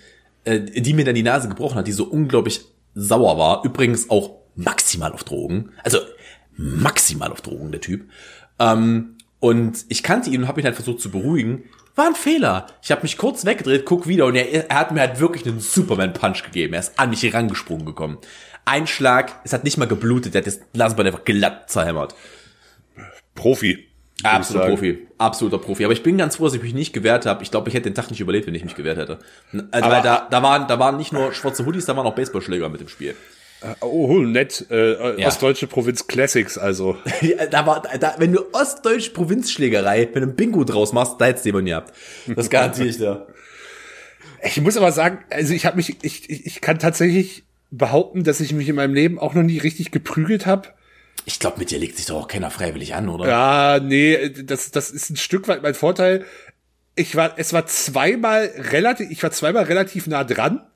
äh, die mir dann die Nase gebrochen hat, die so unglaublich sauer war. Übrigens auch maximal auf Drogen. Also maximal auf Drogen, der Typ. Ähm, und ich kannte ihn und habe ihn halt versucht zu beruhigen. War ein Fehler. Ich habe mich kurz weggedreht, guck wieder und er, er hat mir halt wirklich einen Superman-Punch gegeben. Er ist an mich herangesprungen gekommen. Ein Schlag, es hat nicht mal geblutet, er hat das Nasenbein einfach glatt zerhämmert. Profi. Absoluter. Profi, absoluter Profi. Aber ich bin ganz froh, dass ich mich nicht gewehrt habe. Ich glaube, ich hätte den Tag nicht überlebt, wenn ich mich gewehrt hätte. Also, Aber- weil da, da waren, da waren nicht nur schwarze Hoodies, da waren auch Baseballschläger mit im Spiel. Oh, nett. Äh, Ja. Ostdeutsche Provinz Classics, also. Ja, da war, da, wenn du ostdeutsche Provinzschlägerei mit einem Bingo draus machst, da hättest du jemanden gehabt. Das garantiere ich dir. Ich muss aber sagen, also ich habe mich, ich, ich, ich kann tatsächlich behaupten, dass ich mich in meinem Leben auch noch nie richtig geprügelt habe. Ich glaube, mit dir legt sich doch auch keiner freiwillig an, oder? Ja, nee, das, das ist ein Stück weit mein Vorteil. Ich war, es war zweimal relativ, ich war zweimal relativ nah dran.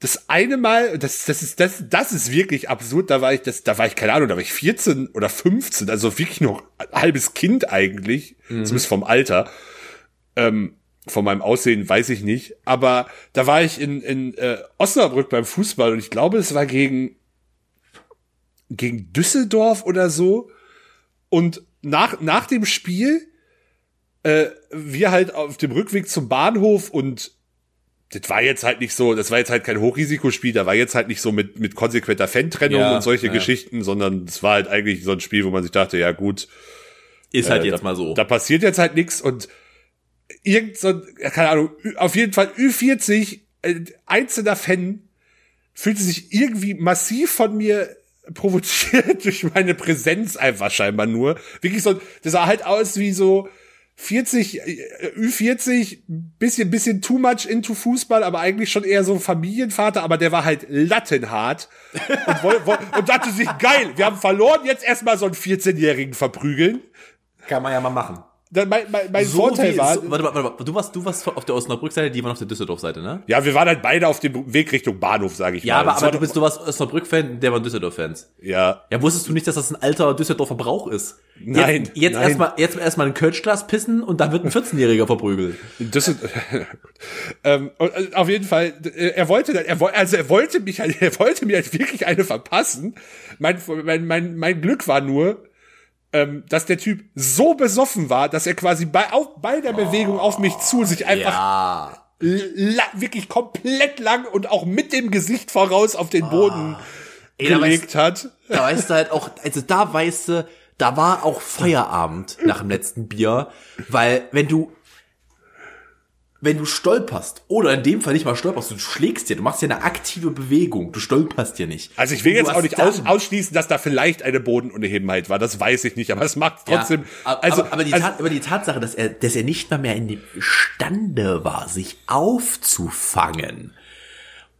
Das eine Mal, das, das ist, das, das ist wirklich absurd. Da war ich, das, da war ich keine Ahnung, da war ich 14 oder 15, also wirklich noch ein halbes Kind eigentlich, zumindest vom Alter. Ähm, von meinem Aussehen weiß ich nicht, aber da war ich in, in äh, Osnabrück beim Fußball und ich glaube, es war gegen gegen Düsseldorf oder so. Und nach, nach dem Spiel, äh, wir halt auf dem Rückweg zum Bahnhof und das war jetzt halt nicht so, das war jetzt halt kein Hochrisikospiel, da war jetzt halt nicht so mit, mit konsequenter Fan-Trennung Ja, und solche ja. Geschichten, sondern es war halt eigentlich so ein Spiel, wo man sich dachte, ja gut, Ist halt äh, jetzt da, mal so. Da passiert jetzt halt nichts und irgend so, ja, keine Ahnung, auf jeden Fall Ü40, äh, einzelner Fan fühlte sich irgendwie massiv von mir provoziert durch meine Präsenz einfach scheinbar nur. Wirklich so, das sah halt aus wie so 40, äh, Ü40, bisschen, bisschen too much into Fußball, aber eigentlich schon eher so ein Familienvater, aber der war halt lattenhart und, woll, woll, und dachte sich, geil, wir haben verloren, jetzt erstmal so einen 14-Jährigen verprügeln. Kann man ja mal machen. Dann mein, mein, mein So Vorteil wie, war, so, warte, warte, warte, du warst, du warst auf der Osnabrück-Seite, die waren auf der Düsseldorf-Seite, ne? ja, wir waren halt beide auf dem Weg Richtung Bahnhof, sage ich Ja, mal. aber, Das aber war du bist, du warst Osnabrück-Fan, der waren Düsseldorf-Fans. ja, Ja, wusstest du nicht, dass das ein alter Düsseldorfer Brauch ist? Nein, Jetzt, jetzt erstmal, jetzt erstmal ein Kölschglas pissen und dann wird ein 14-Jähriger verprügelt. Das ähm, äh, auf jeden Fall, äh, er wollte, er wollte, also er wollte mich, halt, er wollte mir halt wirklich eine verpassen. Mein, mein, mein, mein Glück war nur, ähm, dass der Typ so besoffen war, dass er quasi bei, auf, bei der Bewegung auf mich zu sich einfach Ja. wirklich komplett lang und auch mit dem Gesicht voraus auf den Boden Ey, da gelegt hat. Da weißt du halt auch, also da weißt du, da war auch Feierabend nach dem letzten Bier, weil wenn du wenn du stolperst, oder in dem Fall nicht mal stolperst, du schlägst dir, du machst ja eine aktive Bewegung, du stolperst ja nicht. Also ich will jetzt auch nicht aus, ausschließen, dass da vielleicht eine Bodenunebenheit war. Das weiß ich nicht, aber es macht trotzdem. Ja, aber, also, aber, aber, die also, Tat, aber die Tatsache, dass er, dass er nicht mal mehr in dem Stande war, sich aufzufangen.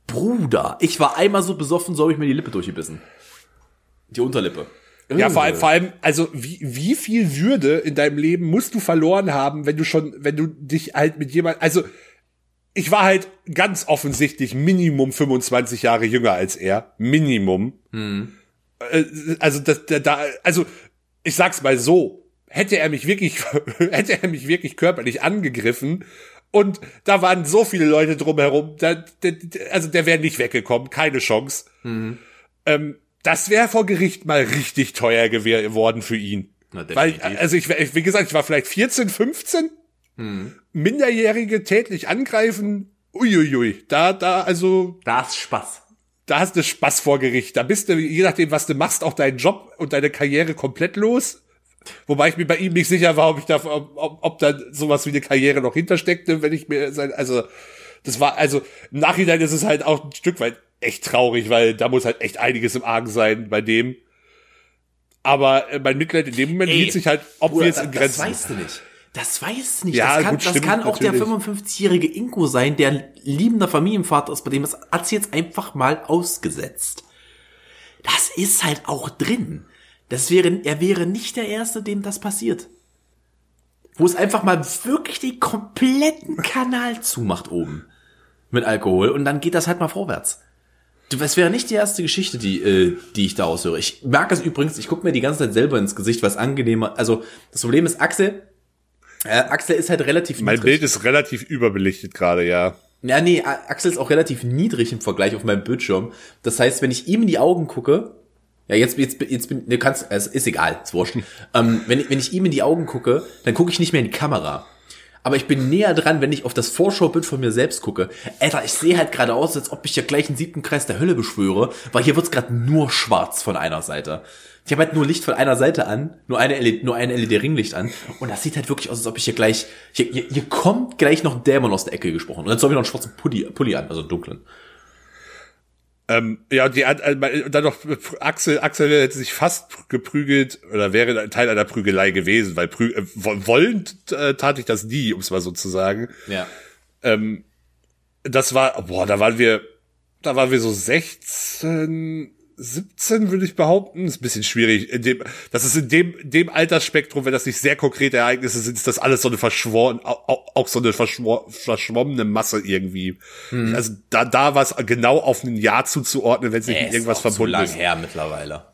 Bruder, ich war einmal so besoffen, so habe ich mir die Lippe durchgebissen. Die Unterlippe. Ja, vor allem, vor allem, also wie, wie viel Würde in deinem Leben musst du verloren haben, wenn du schon, wenn du dich halt mit jemand, also ich war halt ganz offensichtlich Minimum 25 Jahre jünger als er, Minimum. Äh, Also das, da, da, also ich sag's mal so, hätte er mich wirklich, hätte er mich wirklich körperlich angegriffen und da waren so viele Leute drumherum, da, da, also der wäre nicht weggekommen, keine Chance. Ähm, das wäre vor Gericht mal richtig teuer geworden für ihn. Na, Weil, definitiv. also ich, wie gesagt, ich war vielleicht 14, 15, Minderjährige tätlich angreifen, uiuiui, da, da, also, Da ist Spaß. da hast du Spaß vor Gericht. Da bist du, je nachdem, was du machst, auch deinen Job und deine Karriere komplett los. Wobei ich mir bei ihm nicht sicher war, ob ich da, ob, ob, ob da sowas wie eine Karriere noch hintersteckte, wenn ich mir sein, also, das war, also, im Nachhinein ist es halt auch ein Stück weit echt traurig, weil da muss halt echt einiges im Argen sein bei dem. Aber äh, mein Mitleid in dem Moment Ey, hielt sich halt obvious Bruder, in das, Grenzen. das weißt du nicht. Das weißt du nicht. Ja, das kann, gut, das stimmt, kann auch natürlich. der 55-jährige Inko sein, der liebender Familienvater ist, bei dem das hat's jetzt einfach mal ausgesetzt. Das ist halt auch drin. Das wäre, er wäre nicht der Erste, dem das passiert. Wo es einfach mal wirklich den kompletten Kanal zumacht oben. Mit Alkohol. Und dann geht das halt mal vorwärts. Das wäre nicht die erste Geschichte, die, äh, die ich da aushöre. Ich mag es übrigens, ich gucke mir die ganze Zeit selber ins Gesicht, was angenehmer. Also, das Problem ist, Axel, äh, Axel ist halt relativ Mein niedrig. Bild ist relativ überbelichtet gerade, ja. Ja, nee, Axel ist auch relativ niedrig im Vergleich auf meinem Bildschirm. Das heißt, wenn ich ihm in die Augen gucke, ja, jetzt, jetzt, jetzt bin, ne, kannst, es ist egal, ist wurscht. ähm, wenn, wenn ich ihm in die Augen gucke, dann gucke ich nicht mehr in die Kamera. Aber ich bin näher dran, wenn ich auf das Vorschaubild von mir selbst gucke. Alter, ich sehe halt gerade aus, als ob ich ja gleich einen siebten Kreis der Hölle beschwöre, weil hier wird's gerade nur schwarz von einer Seite. Ich habe halt nur Licht von einer Seite an, nur eine LED, nur ein LED-Ringlicht an. Und das sieht halt wirklich aus, als ob ich hier gleich, hier, hier, hier kommt gleich noch ein Dämon aus der Ecke gesprochen. Und jetzt soll ich noch einen schwarzen Pulli, Pulli an, also einen dunklen. Ähm, ja, und die, äh, und dann noch Axel, Axel hätte sich fast geprügelt oder wäre ein Teil einer Prügelei gewesen, weil prü äh, wo- wollend äh, tat ich das nie, um es mal so zu sagen. Ja. Ähm, das war, boah, da waren wir, da waren wir so 16, 17, würde ich behaupten. Ist ein bisschen schwierig. In dem, das ist in dem, dem Altersspektrum, wenn das nicht sehr konkrete Ereignisse sind, ist das alles so eine verschworen, auch, auch so eine verschwor, verschwommene Masse irgendwie. Also da, da war es genau auf ein Jahr zuzuordnen, wenn es nicht Ey, mit ist irgendwas zu verbunden lang ist. her mittlerweile.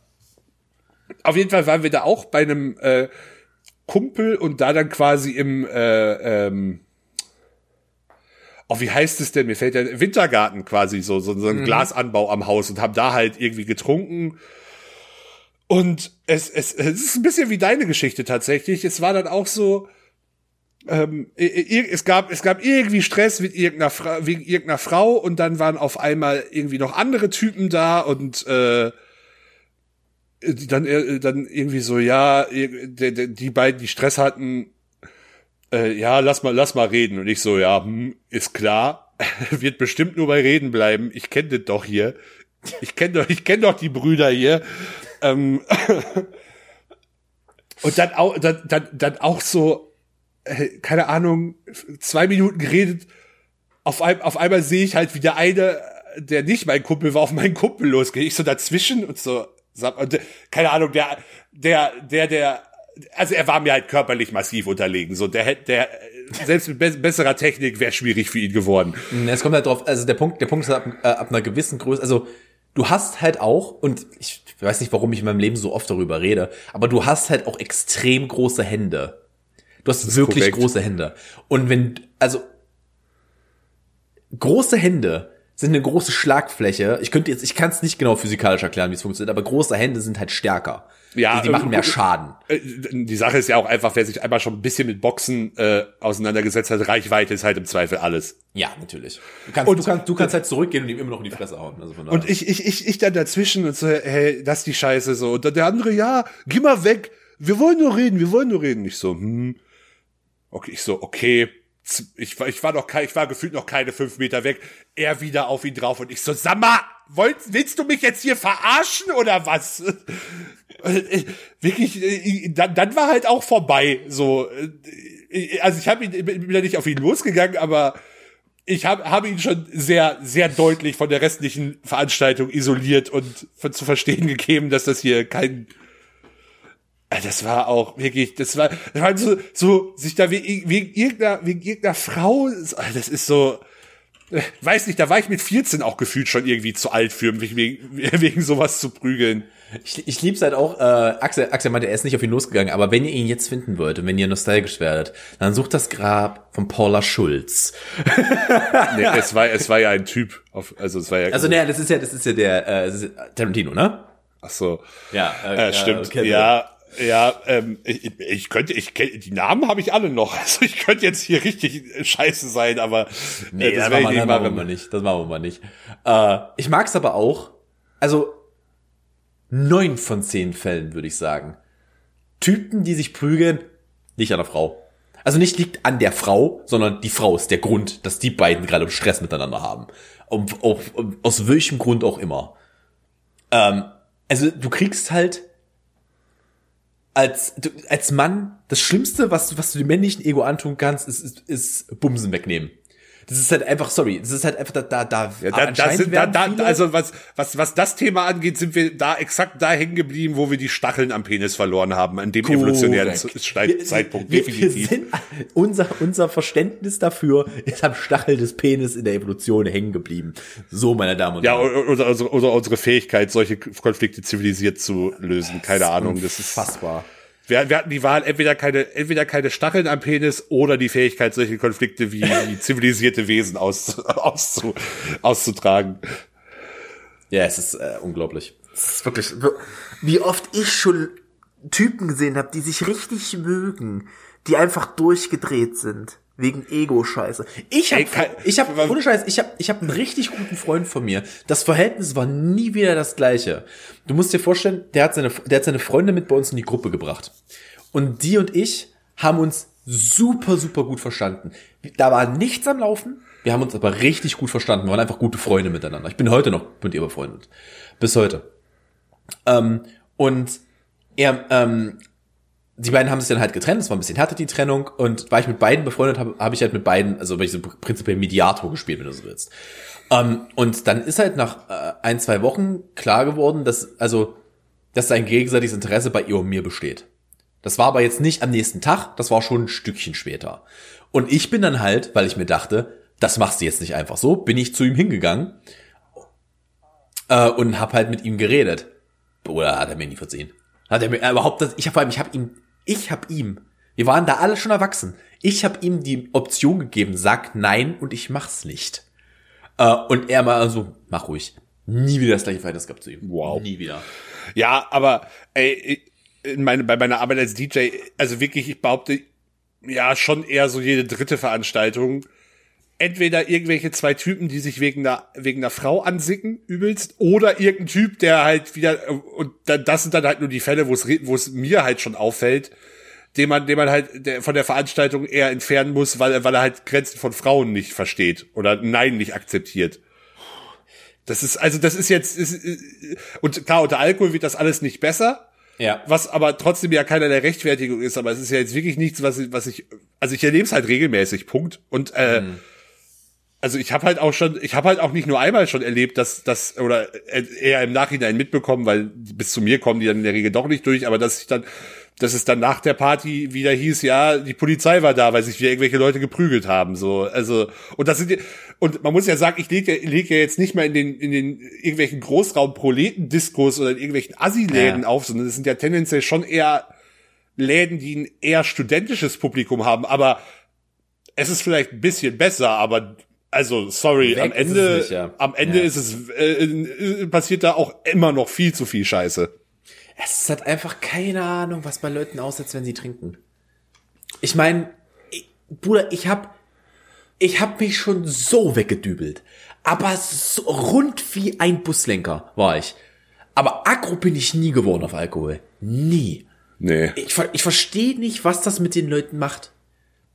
Auf jeden Fall waren wir da auch bei einem äh, Kumpel und da dann quasi im äh, ähm, Oh, wie heißt es denn? Mir fällt der Wintergarten quasi so, so, so ein Glasanbau am Haus und haben da halt irgendwie getrunken. Und es, es, es ist ein bisschen wie deine Geschichte tatsächlich. Es war dann auch so, ähm, es gab, es gab irgendwie Stress mit irgendeiner Frau, wegen irgendeiner Frau und dann waren auf einmal irgendwie noch andere Typen da und äh, dann, äh, dann irgendwie so, ja, der- die beiden, die Stress hatten, äh, ja, lass mal, lass mal reden. Und ich so, ja, hm, ist klar, wird bestimmt nur bei Reden bleiben. Ich kenne das doch hier. Ich kenne doch, ich kenne doch die Brüder hier. Ähm, und dann auch, dann, dann, dann auch so, äh, keine Ahnung, zwei Minuten geredet. Auf, ein, auf einmal sehe ich halt, wie der eine, der nicht mein Kumpel war, auf meinen Kumpel losgeht. Ich so dazwischen und so, äh, keine Ahnung, der, der, der, der, also er war mir halt körperlich massiv unterlegen. So, der hätte, der, selbst mit be besserer Technik wäre schwierig für ihn geworden. Es kommt halt drauf, also der Punkt, der Punkt ist ab, äh, ab einer gewissen Größe, also du hast halt auch, und ich weiß nicht, warum ich in meinem Leben so oft darüber rede, aber du hast halt auch extrem große Hände. Du hast wirklich korrekt. große Hände. Und wenn, also große Hände sind eine große Schlagfläche. Ich könnte jetzt, ich kann es nicht genau physikalisch erklären, wie es funktioniert, aber große Hände sind halt stärker. Ja, Also die machen äh, mehr Schaden. Äh, Die Sache ist ja auch einfach, wer sich einmal schon ein bisschen mit Boxen äh, auseinandergesetzt hat, Reichweite ist halt im Zweifel alles. Ja, natürlich. Du kannst, Und- du kannst, du kannst halt zurückgehen und ihm immer noch in die Fresse hauen. Also. Und ich, ich, ich, ich dann dazwischen und so, hey, das ist die Scheiße so. Und dann der andere, ja, geh mal weg. Wir wollen nur reden, wir wollen nur reden. Ich so, hm. Okay, ich so, okay. Ich war, ich war noch ich war gefühlt noch keine fünf Meter weg. Er wieder auf ihn drauf und ich so, sag mal, willst, willst du mich jetzt hier verarschen oder was? Äh, Wirklich, äh, dann, dann war halt auch vorbei, so. Äh, Also ich habe ihn, bin ja nicht auf ihn losgegangen, aber ich habe hab ihn schon sehr, sehr deutlich von der restlichen Veranstaltung isoliert und zu verstehen gegeben, dass das hier kein. Äh, Das war auch wirklich, das war, das war so, so sich da wegen, wegen irgendeiner, wegen irgendeiner Frau, das ist so, äh, weiß nicht, da war ich mit 14 auch gefühlt schon irgendwie zu alt für, mich wegen, wegen sowas zu prügeln. Ich, ich lieb's halt auch, äh, Axel, Axel meinte, er ist nicht auf ihn losgegangen, aber wenn ihr ihn jetzt finden wollt und wenn ihr nostalgisch werdet, dann sucht das Grab von Paula Schulz. Nee, es war, es war ja ein Typ, auf, also es war ja, Also naja, das ist ja, das ist ja der äh, Tarantino, ne? ach so. Ja, Äh, stimmt. okay, ja, ja, ähm, ich, ich könnte, ich kenn- die Namen habe ich alle noch. Also ich könnte jetzt hier richtig scheiße sein, aber Nee, äh, das, werd machen ich wir, nicht das machen wir mal nicht. Das machen wir mal nicht. Äh, ich mag's aber auch. Also neun von zehn Fällen würde ich sagen. Typen, die sich prügeln, nicht an der Frau. Also nicht liegt an der Frau, sondern die Frau ist der Grund, dass die beiden gerade Stress miteinander haben. Um, auf, um, aus welchem Grund auch immer. Ähm, also du kriegst halt als, als Mann, das Schlimmste, was, du- was du dem männlichen Ego antun kannst, ist, ist, ist Bumsen wegnehmen. Das ist halt einfach, sorry, das ist halt einfach da, da, da, Ja, da, da anscheinend sind, da, da, also was, was, was das Thema angeht, sind wir da exakt da hängen geblieben, wo wir die Stacheln am Penis verloren haben, an dem evolutionären Korrekt. Wir- Zeitpunkt, wir, definitiv. Wir sind, unser, unser Verständnis dafür ist am Stachel des Penis in der Evolution hängen geblieben. So, meine Damen und ja, Herren. oder, oder, unsere- oder unsere Fähigkeit, solche Konflikte zivilisiert zu lösen. Keine Ahnung, das ist fassbar. Wir, wir hatten die Wahl, entweder keine, entweder keine Stacheln am Penis oder die Fähigkeit, solche Konflikte wie, wie zivilisierte Wesen aus, auszu, auszutragen. Ja, es ist äh, unglaublich. Es ist wirklich, wie oft ich schon Typen gesehen habe, die sich richtig mögen, die einfach durchgedreht sind. Wegen Ego-Scheiße. Ich Ey, kein- ich habe, ohne Scheiß, ich habe, ich habe einen richtig guten Freund von mir. Das Verhältnis war nie wieder das gleiche. Du musst dir vorstellen, der hat seine, der hat seine Freunde mit bei uns in die Gruppe gebracht. Und die und ich haben uns super, super gut verstanden. Da war nichts am Laufen. Wir haben uns aber richtig gut verstanden. Wir waren einfach gute Freunde miteinander. Ich bin heute noch mit ihr befreundet. Bis heute. Ähm, und er, ähm, die beiden haben sich dann halt getrennt, es war ein bisschen härter die Trennung und weil ich mit beiden befreundet habe, habe ich halt mit beiden, also weil ich so prinzipiell Mediator gespielt, wenn du so willst. Ähm, und dann ist halt nach äh, ein, zwei Wochen klar geworden, dass, also, dass ein gegenseitiges Interesse bei ihr und mir besteht. Das war aber jetzt nicht am nächsten Tag, das war schon ein Stückchen später. Und ich bin dann halt, weil ich mir dachte, das machst du jetzt nicht einfach so, bin ich zu ihm hingegangen äh, und hab halt mit ihm geredet. Oder hat er mir nie versehen. Hat er mir äh, überhaupt das, ich habe vor allem, ich habe ihm, ich habe ihm, wir waren da alle schon erwachsen. Ich habe ihm die Option gegeben, sag nein und ich mach's nicht. Äh, und er mal so, mach ruhig. Nie wieder das gleiche Verhältnis gehabt zu ihm. Wow. Nie wieder. Ja, aber ey, in meine, bei meiner Arbeit als DJ, also wirklich, ich behaupte, ja, schon eher so jede dritte Veranstaltung. Entweder irgendwelche zwei Typen, die sich wegen einer, wegen einer Frau ansicken, übelst, oder irgendein Typ, der halt wieder, und dann, das sind dann halt nur die Fälle, wo es, wo es mir halt schon auffällt, den man, den man halt der, von der Veranstaltung eher entfernen muss, weil, weil er halt Grenzen von Frauen nicht versteht oder Nein nicht akzeptiert. Das ist, also das ist jetzt, ist, und klar, unter Alkohol wird das alles nicht besser, Ja. was aber trotzdem ja keiner der Rechtfertigung ist, aber es ist ja jetzt wirklich nichts, was ich, was ich, also ich erlebe es halt regelmäßig, Punkt. Und äh, also ich habe halt auch schon, ich habe halt auch nicht nur einmal schon erlebt, dass das oder eher im Nachhinein mitbekommen, weil bis zu mir kommen die dann in der Regel doch nicht durch, aber dass ich dann, dass es dann nach der Party wieder hieß, ja, die Polizei war da, weil sich wieder irgendwelche Leute geprügelt haben, so, also und das sind und man muss ja sagen, ich lege leg ja jetzt nicht mal in den in den irgendwelchen Großraum-Proleten-Diskos oder in irgendwelchen Assi-Läden ja. auf, sondern es sind ja tendenziell schon eher Läden, die ein eher studentisches Publikum haben, aber es ist vielleicht ein bisschen besser, aber also sorry, Weg am Ende, nicht, ja. am Ende ja. ist es äh, äh, passiert da auch immer noch viel zu viel Scheiße. Es hat einfach keine Ahnung, was bei Leuten aussetzt, wenn sie trinken. Ich meine, Bruder, ich hab, ich hab mich schon so weggedübelt, aber so rund wie ein Buslenker war ich. Aber aggro bin ich nie geworden auf Alkohol, nie. Nee. Ich, ich verstehe nicht, was das mit den Leuten macht.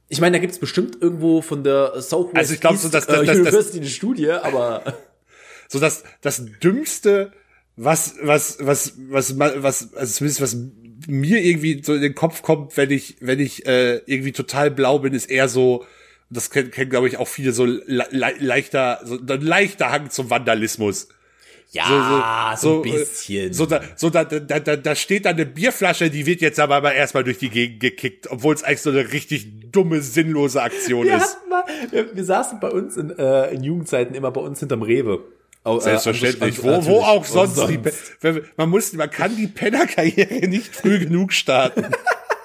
Ich meine, da gibt's bestimmt irgendwo von der Southwest also ich glaub, so, dass, dass, äh, University eine Studie, aber so das das dümmste, was was was was was also zumindest was mir irgendwie so in den Kopf kommt, wenn ich wenn ich äh, irgendwie total blau bin, ist eher so das kennen, kennen glaube ich auch viele so le leichter so ein leichter Hang zum Vandalismus. Ja, so, so, so, ein bisschen. So, da, so da, da, da, da steht da eine Bierflasche, die wird jetzt aber mal erstmal durch die Gegend gekickt, obwohl es eigentlich so eine richtig dumme, sinnlose Aktion wir ist. Mal, wir, wir, saßen bei uns in, äh, in Jugendzeiten immer bei uns hinterm Rewe. Oh, Selbstverständlich. Äh, wo, wo auch sonst. sonst. Die, man muss, man kann die Pennerkarriere nicht früh genug starten.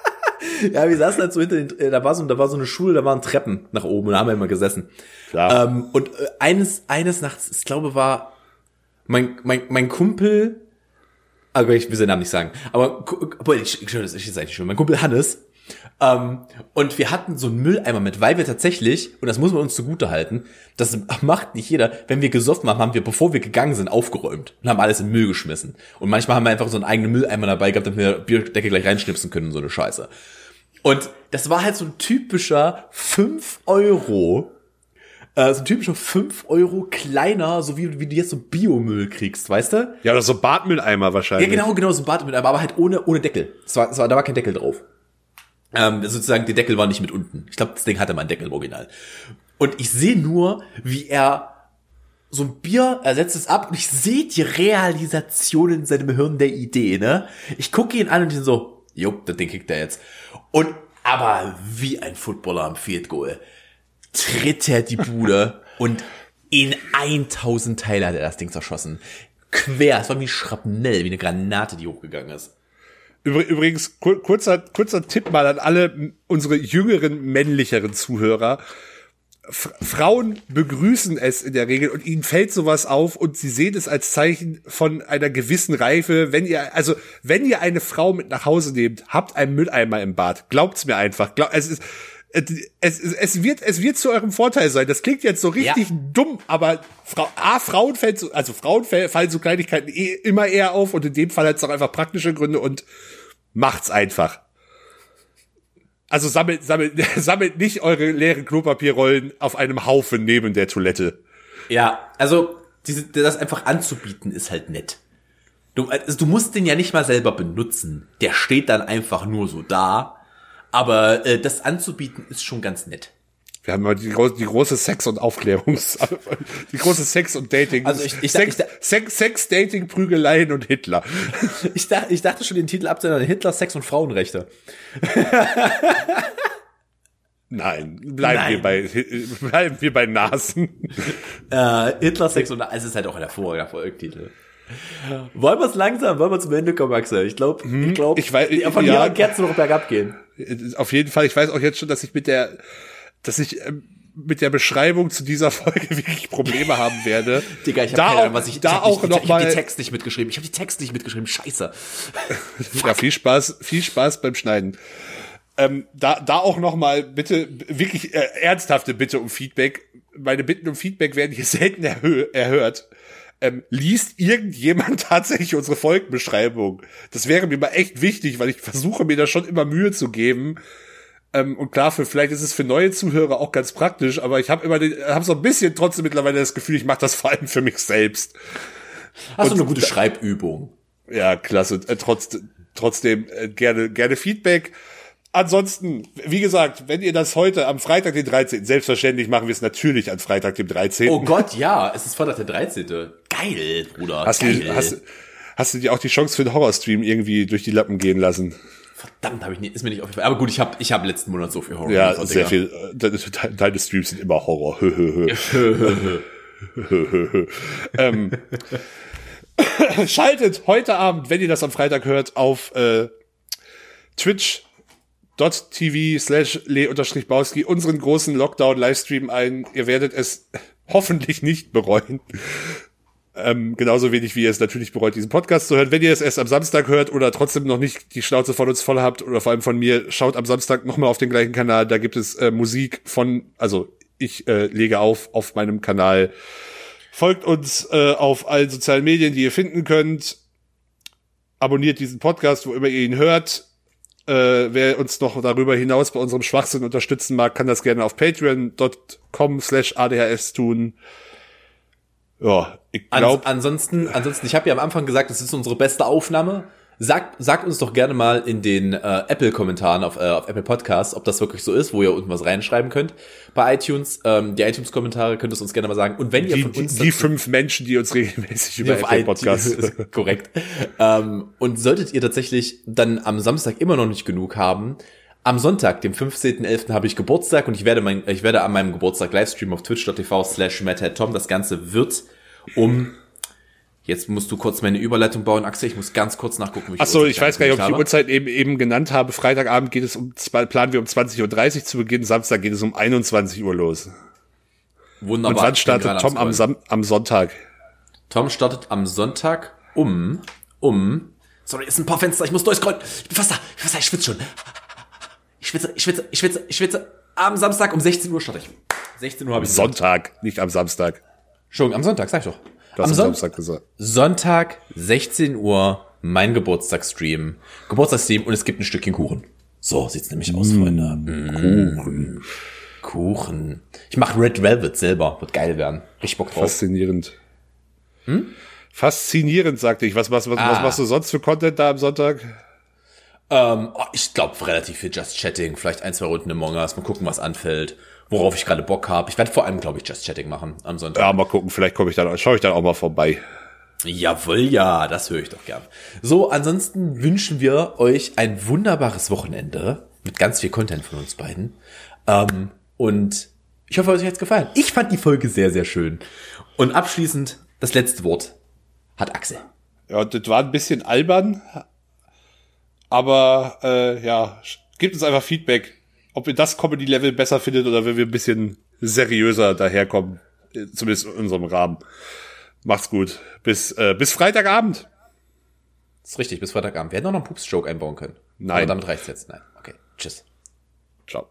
ja, wir saßen halt so hinter den, äh, da war so, da war so eine Schule, da waren Treppen nach oben und da haben wir immer gesessen. Klar. Ähm, und äh, eines, eines Nachts, ich glaube, war mein, mein, mein Kumpel, aber ich will seinen Namen nicht sagen, aber, aber ich, ich, das ist jetzt eigentlich schon, mein Kumpel Hannes, ähm, und wir hatten so einen Mülleimer mit, weil wir tatsächlich, und das muss man uns zugute halten, das macht nicht jeder, wenn wir gesoffen haben, haben wir, bevor wir gegangen sind, aufgeräumt und haben alles in Müll geschmissen. Und manchmal haben wir einfach so einen eigenen Mülleimer dabei gehabt, damit wir Bierdecke gleich reinschnipsen können, so eine Scheiße. Und das war halt so ein typischer 5 Euro äh, so ein typischer 5 Euro kleiner, so wie, wie du jetzt so Biomüll kriegst, weißt du? Ja, oder so Badmülleimer wahrscheinlich. Ja, genau, genau, so ein Badmülleimer, aber halt ohne, ohne Deckel. Es war, es war, da war kein Deckel drauf. Ähm, sozusagen, der Deckel war nicht mit unten. Ich glaube, das Ding hatte mal einen Deckel im Original. Und ich sehe nur, wie er so ein Bier, er setzt es ab und ich sehe die Realisation in seinem Hirn der Idee, ne? Ich gucke ihn an und ich so, jupp, das Ding kriegt er jetzt. Und aber wie ein Footballer am Field Goal tritt er die Bude und in 1000 Teile hat er das Ding zerschossen. Quer, es war wie Schrapnell, wie eine Granate, die hochgegangen ist. Übrigens, kurzer, kurzer Tipp mal an alle unsere jüngeren, männlicheren Zuhörer. F Frauen begrüßen es in der Regel und ihnen fällt sowas auf und sie sehen es als Zeichen von einer gewissen Reife. Wenn ihr, also, wenn ihr eine Frau mit nach Hause nehmt, habt einen Mülleimer im Bad. Glaubt's mir einfach. Glaub, es ist, es, es, wird, es wird zu eurem Vorteil sein. Das klingt jetzt so richtig ja. dumm, aber Frau, A, Frauen fällt so, also Frauen fallen so Kleinigkeiten eh, immer eher auf und in dem Fall hat es auch einfach praktische Gründe und macht's einfach. Also sammelt, sammelt, sammelt nicht eure leeren Klopapierrollen auf einem Haufen neben der Toilette. Ja, also diese, das einfach anzubieten ist halt nett. Du, also du musst den ja nicht mal selber benutzen. Der steht dann einfach nur so da aber äh, das anzubieten ist schon ganz nett. Wir haben mal die, die große Sex- und Aufklärungs, die große Sex- und Dating, also ich, ich, Sex, ich, Sex, Sex, Dating, Prügeleien und Hitler. Ich dachte, ich dachte schon den Titel abzuändern, Hitler, Sex und Frauenrechte. Nein, bleiben Nein. wir bei, bleiben wir bei Nasen. Äh, Hitler, Sex und, es ist halt auch ein hervorragender Folgtitel. Wollen wir es langsam, wollen wir zum Ende kommen, Axel? Ich glaube, hm, ich glaube, ich weiß, von ja, hier an noch bergab gehen. Auf jeden Fall, ich weiß auch jetzt schon, dass ich mit der, dass ich ähm, mit der Beschreibung zu dieser Folge wirklich Probleme haben werde. Digga, ich habe keine was ich, da ich auch nicht, noch ich, mal, hab die Text nicht mitgeschrieben. Ich habe die Text nicht mitgeschrieben. Scheiße. ja, viel Spaß, viel Spaß beim Schneiden. Ähm, da, da auch noch mal bitte wirklich äh, ernsthafte Bitte um Feedback. Meine Bitten um Feedback werden hier selten erhö erhört ähm, liest irgendjemand tatsächlich unsere Folgenbeschreibung? Das wäre mir mal echt wichtig, weil ich versuche mir da schon immer Mühe zu geben. Ähm, und klar, für, vielleicht ist es für neue Zuhörer auch ganz praktisch, aber ich habe immer den, hab so ein bisschen trotzdem mittlerweile das Gefühl, ich mache das vor allem für mich selbst. Hast du eine gute Schreibübung? Ja, klasse. Äh, trotz, trotzdem äh, gerne, gerne Feedback. Ansonsten, wie gesagt, wenn ihr das heute am Freitag, den 13., selbstverständlich machen wir es natürlich an Freitag, dem 13. Oh Gott, ja, es ist Freitag der 13. Geil, Bruder. Hast, geil. du, hast, hast du dir auch die Chance für den Horrorstream irgendwie durch die Lappen gehen lassen? Verdammt, habe ich nicht, ist mir nicht aufgefallen. Aber gut, ich habe ich hab letzten Monat so viel Horror. Ja, geschaut, sehr Digga. viel. Deine, deine Streams sind immer Horror. Ähm, schaltet heute Abend, wenn ihr das am Freitag hört, auf äh, twitch.tv slash le-bauski unseren großen Lockdown-Livestream ein. Ihr werdet es hoffentlich nicht bereuen. Ähm, genauso wenig wie ihr es natürlich bereut, diesen Podcast zu hören. Wenn ihr es erst am Samstag hört oder trotzdem noch nicht die Schnauze von uns voll habt oder vor allem von mir, schaut am Samstag nochmal auf den gleichen Kanal. Da gibt es äh, Musik von, also ich äh, lege auf auf meinem Kanal. Folgt uns äh, auf allen sozialen Medien, die ihr finden könnt. Abonniert diesen Podcast, wo immer ihr ihn hört. Äh, wer uns noch darüber hinaus bei unserem Schwachsinn unterstützen mag, kann das gerne auf patreon.com slash adhs tun. Ja, ich glaube, ansonsten, ansonsten, ich habe ja am Anfang gesagt, das ist unsere beste Aufnahme. Sagt, sagt uns doch gerne mal in den äh, Apple-Kommentaren auf, äh, auf Apple Podcasts, ob das wirklich so ist, wo ihr unten was reinschreiben könnt. Bei iTunes, ähm, die iTunes-Kommentare könnt ihr uns gerne mal sagen. Und wenn ihr die, von die, uns die fünf Menschen, die uns regelmäßig über Apple Podcasts. Korrekt. ähm, und solltet ihr tatsächlich dann am Samstag immer noch nicht genug haben, am Sonntag, dem 15.11. habe ich Geburtstag und ich werde mein, ich werde an meinem Geburtstag Livestream auf twitch.tv slash Tom. Das Ganze wird um, jetzt musst du kurz meine Überleitung bauen, Axel, ich muss ganz kurz nachgucken. wie Ach so, Uhrzeit ich weiß gar nicht, ob ich die. Uhrzeit eben, eben genannt habe. Freitagabend geht es um, planen wir um 20.30 Uhr zu beginnen. Samstag geht es um 21 Uhr los. Wunderbar. Und wann startet Tom am. Sam am Sonntag? Tom startet am Sonntag um, um, sorry, ist ein paar Fenster, ich muss durchscrollen. Ich bin fast da, ich bin fast da, ich schwitze schon. Ich schwitze, ich schwitze, ich schwitze, ich schwitze. Am Samstag um 16 Uhr starte ich. 16 Uhr habe ich Sonntag, nicht am Samstag. Schon, am Sonntag, sag ich doch. Du hast am Samstag gesagt. Sonntag, 16 Uhr, mein Geburtstagsstream. Geburtstagsstream und es gibt ein Stückchen Kuchen. So sieht's nämlich aus, Freunde. Mm. Kuchen. Kuchen. Ich mache Red Velvet selber. Wird geil werden. Richtig Bock drauf. Faszinierend. Faszinierend, sagte ich. Was, was, was, was Ah. machst du sonst für Content da am Sonntag? Ähm, oh, ich glaube relativ viel Just Chatting. Vielleicht ein, zwei Runden Among Us. Mal gucken, was anfällt. Worauf ich gerade Bock habe. Ich werde vor allem, glaube ich, Just Chatting machen am Sonntag. Ja, mal gucken, vielleicht komme ich dann, schaue ich dann auch mal vorbei. Jawohl, ja, das höre ich doch gern. So, ansonsten wünschen wir euch ein wunderbares Wochenende mit ganz viel Content von uns beiden. Ähm, und ich hoffe, euch hat's gefallen. Ich fand die Folge sehr, sehr schön. Und abschließend, das letzte Wort hat Axel. Ja, das war ein bisschen albern, aber äh, ja, gebt uns einfach Feedback, ob ihr das Comedy-Level besser findet oder wenn wir ein bisschen seriöser daherkommen, zumindest in unserem Rahmen. Macht's gut. Bis, äh, bis Freitagabend. Das ist richtig, bis Freitagabend. Wir hätten auch noch einen Pups-Joke einbauen können. Nein. Aber damit reicht's jetzt. Nein. Okay. Tschüss. Ciao.